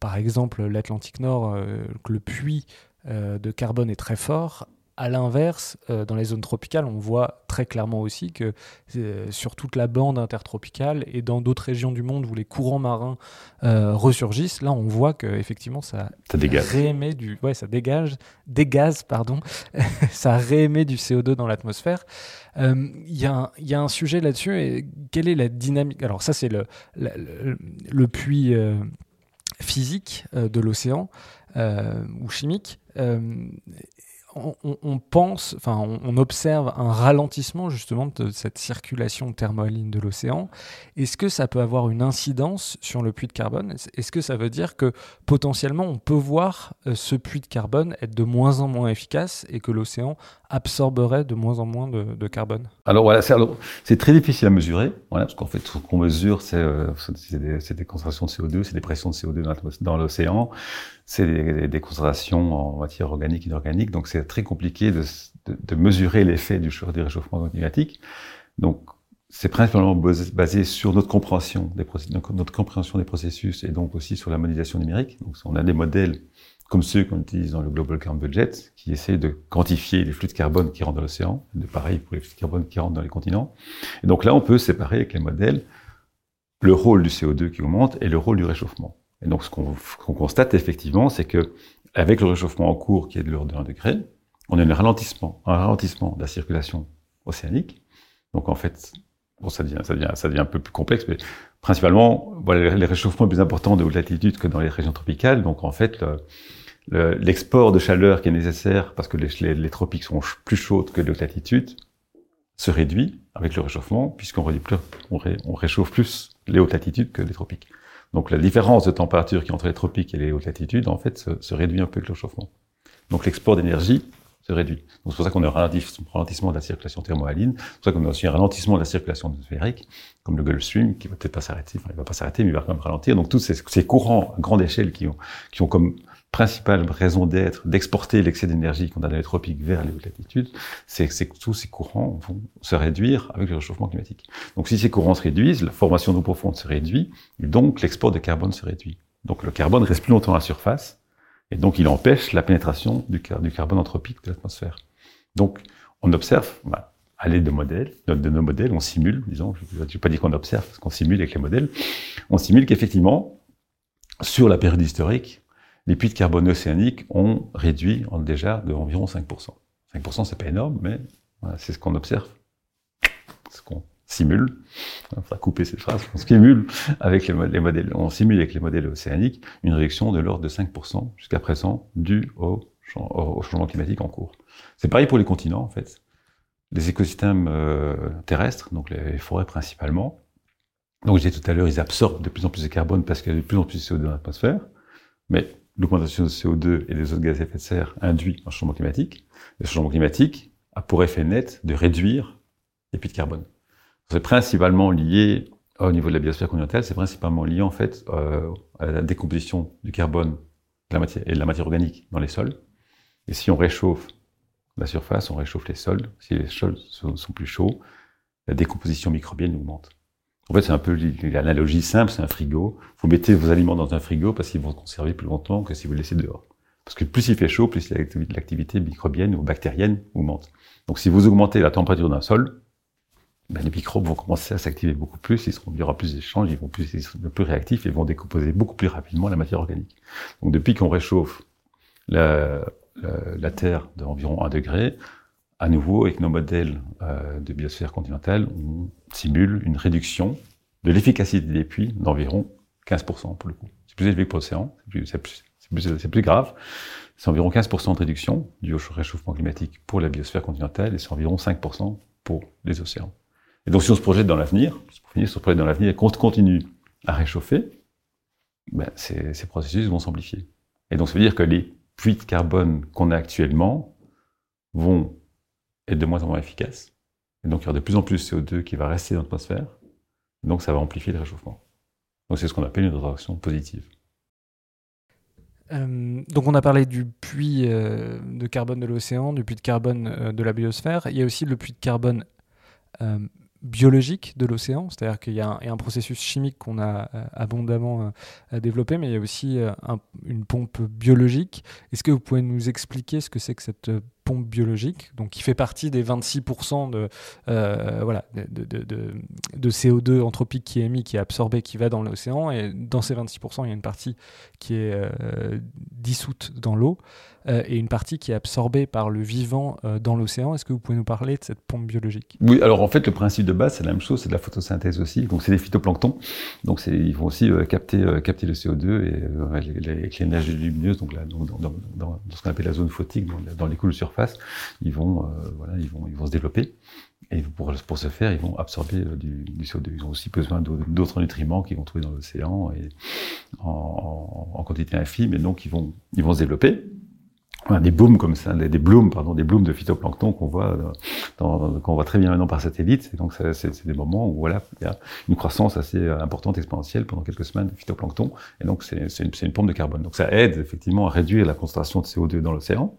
par exemple l'Atlantique Nord, euh, le puits de carbone est très fort, à l'inverse, euh, dans les zones tropicales, on voit très clairement aussi que euh, sur toute la bande intertropicale et dans d'autres régions du monde où les courants marins euh, ressurgissent, là on voit que effectivement ça, ça réémet du, ouais, ça dégage, dégaz pardon, (laughs) ça réémet du CO2 dans l'atmosphère. Il y, y, a un sujet là-dessus et quelle est la dynamique? Alors ça c'est le, le, le, puits physique de l'océan ou chimique on, pense, enfin, on, observe un ralentissement justement de cette circulation thermohaline de l'océan. Est-ce que ça peut avoir une incidence sur le puits de carbone? Est-ce que ça veut dire que potentiellement on peut voir euh, ce puits de carbone être de moins en moins efficace et que l'océan absorberait de moins en moins de, carbone? Alors voilà, c'est très difficile à mesurer, parce qu'en fait, ce qu'on mesure, c'est euh, des, concentrations de CO2, c'est des pressions de CO2 dans l'océan, c'est des, concentrations en matière organique et inorganique, donc c'est très compliqué de, mesurer l'effet du, du réchauffement climatique. Donc, c'est principalement basé sur notre compréhension des notre compréhension des processus et donc aussi sur la modélisation numérique. Donc, on a des modèles comme ceux qu'on utilise dans le Global Carbon Budget, qui essaient de quantifier les flux de carbone qui rentrent dans l'océan, de pareil pour les flux de carbone qui rentrent dans les continents. Et donc là, on peut séparer avec les modèles le rôle du CO2 qui augmente et le rôle du réchauffement. Et donc, ce qu'on constate effectivement, c'est que avec le réchauffement en cours qui est de l'ordre de 1 degré, on a un ralentissement, un ralentissement de la circulation océanique. Donc en fait, bon, ça devient, ça devient, ça devient un peu plus complexe, mais principalement, voilà, les réchauffements plus importants de haute latitude que dans les régions tropicales. Donc en fait, le, l'export de chaleur qui est nécessaire parce que les, les, tropiques sont plus chaudes que les hautes latitudes se réduit avec le réchauffement puisqu'on on, réchauffe plus les hautes latitudes que les tropiques. Donc la différence de température qui entre les tropiques et les hautes latitudes en fait se, réduit un peu avec le réchauffement. Donc l'export d'énergie se réduit. Donc c'est pour ça qu'on a un ralentissement de la circulation thermohaline, c'est pour ça qu'on a aussi un ralentissement de la circulation atmosphérique, comme le Gulf Stream, qui va peut-être pas s'arrêter, enfin il va pas s'arrêter, mais il va quand même ralentir. Donc tous ces, ces courants à grande échelle qui ont, qui ont comme principale raison d'être, d'exporter l'excès d'énergie qu'on a dans les tropiques vers les hautes latitudes, c'est que tous ces courants vont se réduire avec le réchauffement climatique. Donc si ces courants se réduisent, la formation d'eau profonde se réduit, et donc l'export de carbone se réduit. Donc le carbone reste plus longtemps à la surface, et donc il empêche la pénétration du, carbone anthropique de l'atmosphère. Donc on observe, bah, à l'aide de modèles, de, nos modèles, on simule, disons, je ne pas dire qu'on observe, parce qu'on simule avec les modèles, on simule qu'effectivement, sur la période historique, les puits de carbone océaniques ont réduit déjà de environ 5%. 5%, c'est pas énorme, mais c'est ce qu'on observe, ce qu'on simule. On va couper cette phrase. On simule avec les, modèles, on simule avec les modèles océaniques une réduction de l'ordre de 5% jusqu'à présent due au, changement climatique en cours. C'est pareil pour les continents, en fait. Les écosystèmes euh, terrestres, donc les forêts principalement. Donc, je disais tout à l'heure, ils absorbent de plus en plus de carbone parce qu'il y a de plus en plus de CO2 dans l'atmosphère. Mais l'augmentation de CO2 et des autres gaz à effet de serre induit un changement climatique. Le changement climatique a pour effet net de réduire les puits de carbone. C'est principalement lié au niveau de la biosphère continentale, c'est principalement lié en fait euh, à la décomposition du carbone de la matière, et de la matière organique dans les sols. Et si on réchauffe la surface, on réchauffe les sols. Si les sols sont plus chauds, la décomposition microbienne augmente. En fait, c'est un peu l'analogie simple, c'est un frigo. Vous mettez vos aliments dans un frigo parce qu'ils vont se conserver plus longtemps que si vous les laissez dehors. Parce que plus il fait chaud, plus l'activité microbienne ou bactérienne augmente. Donc si vous augmentez la température d'un sol, ben, les microbes vont commencer à s'activer beaucoup plus, ils seront, il y aura plus d'échanges, ils vont plus, ils plus réactifs et vont décomposer beaucoup plus rapidement la matière organique. Donc depuis qu'on réchauffe la, la, la Terre d'environ 1 degré, à nouveau, avec nos modèles euh, de biosphère continentale, on simule une réduction de l'efficacité des puits d'environ 15% pour le coup. C'est plus élevé que pour l'océan, c'est plus, grave. C'est environ 15% de réduction du réchauffement climatique pour la biosphère continentale et c'est environ 5% pour les océans. Et donc si on se projette dans l'avenir, si on se projette dans l'avenir et qu'on continue à réchauffer, ben, ces processus vont s'amplifier. Et donc ça veut dire que les puits de carbone qu'on a actuellement vont être de moins en moins efficaces. Et donc il y aura de plus en plus de CO2 qui va rester dans l'atmosphère. Donc ça va amplifier le réchauffement. Donc c'est ce qu'on appelle une réaction positive. Euh, donc on a parlé du puits euh, de carbone de l'océan, du puits de carbone euh, de la biosphère. Il y a aussi le puits de carbone biologique de l'océan, c'est-à-dire qu'il y, a un processus chimique qu'on a abondamment développé, mais il y a aussi une pompe biologique. Est-ce que vous pouvez nous expliquer ce que c'est que cette biologique, donc qui fait partie des 26% de, euh, voilà, de, de, de, CO2 anthropique qui est émis, qui est absorbé, qui va dans l'océan. Et dans ces 26%, il y a une partie qui est euh, dissoute dans l'eau euh, et une partie qui est absorbée par le vivant dans l'océan. Est-ce que vous pouvez nous parler de cette pompe biologique? Oui, alors en fait, le principe de base, c'est la même chose, c'est de la photosynthèse aussi. Donc c'est des phytoplanctons. Donc ils vont aussi capter, capter le CO2 et avec l'énergie lumineuse, donc là, dans, ce qu'on appelle la zone photique, dans, les couches de surface ils vont, euh, se développer. Et pour, ce faire, ils vont absorber euh, du, CO2. Ils ont aussi besoin d'autres nutriments qu'ils vont trouver dans l'océan en, quantité infime. Et donc, ils vont se développer. Des blooms comme ça, des, des blooms, pardon, des blooms de phytoplancton qu'on voit, qu'on voit très bien maintenant par satellite. Et donc, c'est des moments où voilà, il y a une croissance assez importante, exponentielle pendant quelques semaines de phytoplancton. Et donc, c'est une, une pompe de carbone. Donc, ça aide effectivement à réduire la concentration de CO2 dans l'océan.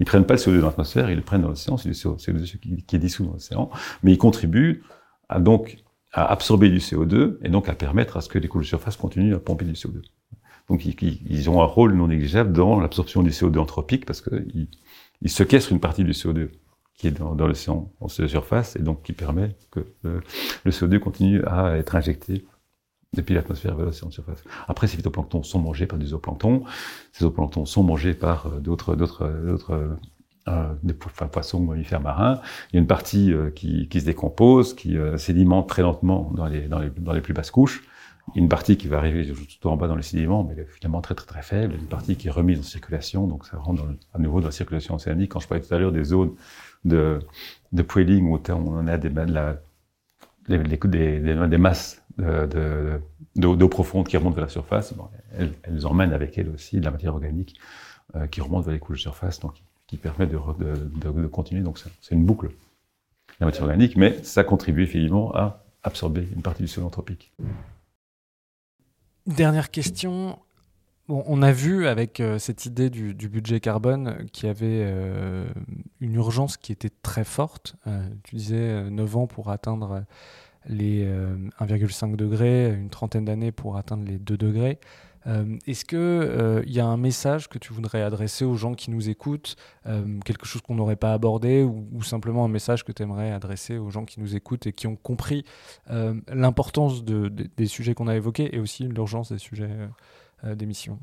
Ils prennent pas le CO2 dans l'atmosphère, ils le prennent dans l'océan, c'est le CO2 qui, est dissous dans l'océan, mais ils contribuent à donc à absorber du CO2 et donc à permettre à ce que les couches de surface continuent à pomper du CO2. Donc ils, ont un rôle non négligeable dans l'absorption du CO2 anthropique parce qu'ils ils séquestrent une partie du CO2 qui est dans, l'océan en surface et donc qui permet que le, le CO2 continue à être injecté depuis l'atmosphère vers l'océan de surface. Après, ces phytoplanctons sont mangés par des zooplanctons. Ces zooplanctons sont mangés par euh, d'autres, d'autres, d'autres, euh, poissons mammifères marins. Il y a une partie euh, qui, se décompose, qui euh, sédimente très lentement dans les plus basses couches. Une partie qui va arriver tout en bas dans les sédiments, mais finalement très très très faible. Une partie qui est remise en circulation, donc ça rentre à nouveau dans la circulation océanique. Quand je parlais tout à l'heure des zones de, de poiling où on a des, masses d'eau de, profonde qui remonte vers la surface, elles, emmènent avec elles aussi de la matière organique euh, qui remonte vers les couches de surface, donc qui permet de, de continuer. Donc c'est une boucle, la matière organique, mais ça contribue effectivement à absorber une partie du sol anthropique. Dernière question. On a vu avec euh, cette idée du, budget carbone qu'il y avait euh, une urgence qui était très forte. tu disais 9 ans pour atteindre les 1,5 euh, degrés, une trentaine d'années pour atteindre les 2 degrés. Euh, est-ce qu'il euh, y a un message que tu voudrais adresser aux gens qui nous écoutent, quelque chose qu'on n'aurait pas abordé, ou, simplement un message que tu aimerais adresser aux gens qui nous écoutent et qui ont compris l'importance de, des sujets qu'on a évoqués et aussi l'urgence des sujets d'émission?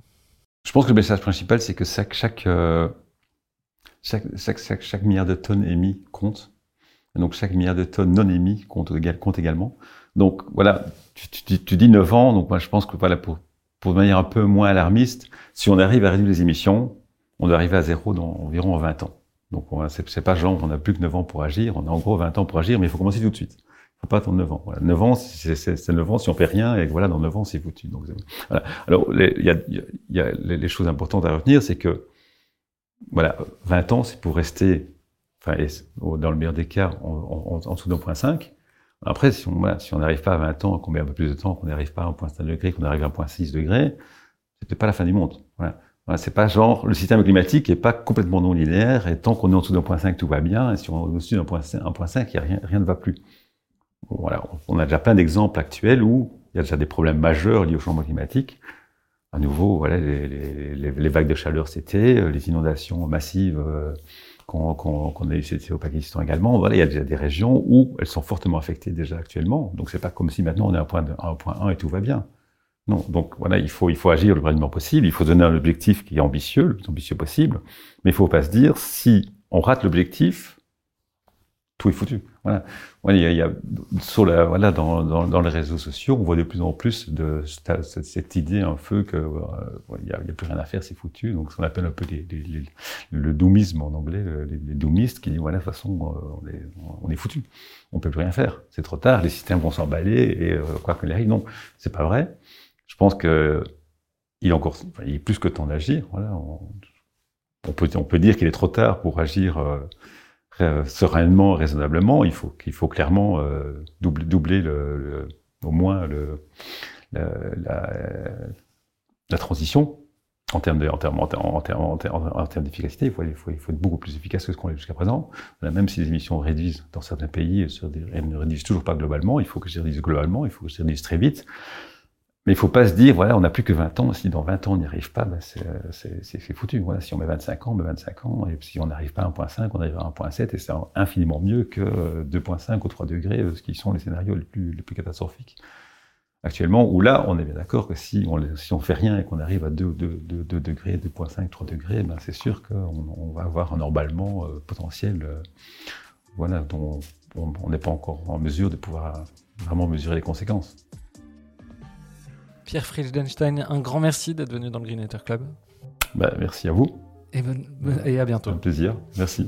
Je pense que le message principal, c'est que chaque, chaque, chaque, chaque, milliard de tonnes émis compte donc chaque milliard de tonnes non émis compte, également. Donc voilà, tu, tu, dis 9 ans, donc moi je pense que voilà, pour, pour de manière un peu moins alarmiste, si on arrive à réduire les émissions, on doit arriver à zéro dans environ 20 ans. Donc c'est pas genre on a plus que 9 ans pour agir, on a en gros 20 ans pour agir, mais il faut commencer tout de suite. Il faut pas attendre 9 ans. Voilà. 9 ans, c'est 9 ans si on fait rien, et voilà, dans 9 ans, c'est foutu. Donc. Alors, il y a, les choses importantes à retenir, c'est que, voilà, 20 ans, c'est pour rester dans le meilleur des cas, en, dessous d'un point 5. Après, si on si on n'arrive pas à 20 ans, qu'on met un peu plus de temps, qu'on n'arrive pas à 1.5 degré, qu'on arrive à 1.6 degré, c'est peut-être pas la fin du monde. Voilà. Voilà, c'est pas genre le système climatique est pas complètement non linéaire et tant qu'on est en dessous d'un point 5 tout va bien et si on est au-dessus d'un point 5 il y a rien rien ne va plus. Voilà, on a déjà plein d'exemples actuels où il y a déjà des problèmes majeurs liés au changement climatique. À nouveau, voilà les, vagues de chaleur c'était, les inondations massives euh, qu'on a eu au Pakistan également, voilà, il y a déjà des régions où elles sont fortement affectées déjà actuellement. Donc c'est pas comme si maintenant on est à un point, un point 1 et tout va bien. Non, donc voilà, il faut, il faut agir le plus rapidement possible, il faut donner un objectif qui est ambitieux, le plus ambitieux possible, mais il faut pas se dire, si on rate l'objectif, tout est foutu. Voilà. il y a, sur la, voilà, dans, dans, les réseaux sociaux, on voit de plus en plus de cette, idée un peu que euh, il n'y a, plus rien à faire, c'est foutu. Donc, ce qu'on appelle un peu les, les, le doomisme en anglais, les, les doomistes qui disent voilà, de toute façon, euh, on est, foutu, on peut plus rien faire, c'est trop tard, les systèmes vont s'emballer et euh, quoi qu'il arrive. Non, c'est pas vrai. Je pense que il est encore, il est plus que temps d'agir. Voilà, on, on, peut, on peut dire qu'il est trop tard pour agir. Euh, euh, sereinement, raisonnablement, il faut, faut clairement euh, doubler, doubler le, au moins la, transition en termes d'efficacité. Il faut, être beaucoup plus efficace que ce qu'on est jusqu'à présent. Même si les émissions réduisent dans certains pays, elles ne réduisent toujours pas globalement. Il faut que je réduise globalement. Il faut que je réduise très vite. Mais il faut pas se dire, voilà, on n'a plus que 20 ans, si dans 20 ans on n'y arrive pas, ben c'est foutu. Si on met 25 ans, on met 25 ans, et si on n'arrive pas à 1.5, on arrive à 1.7, et c'est infiniment mieux que 2.5 ou 3 degrés, ce qui sont les scénarios les plus, catastrophiques actuellement, où là, on est bien d'accord que si on on fait rien et qu'on arrive à 2, 2, 2, 2 degrés, 2.5, 3 degrés, ben c'est sûr qu'on on va avoir un emballement euh, potentiel, euh, dont on n'est pas encore en mesure de pouvoir vraiment mesurer les conséquences. Pierre Friedenstein, un grand merci d'être venu dans le Green Club. Bah, merci à vous. Et, et à bientôt. Un plaisir. Merci.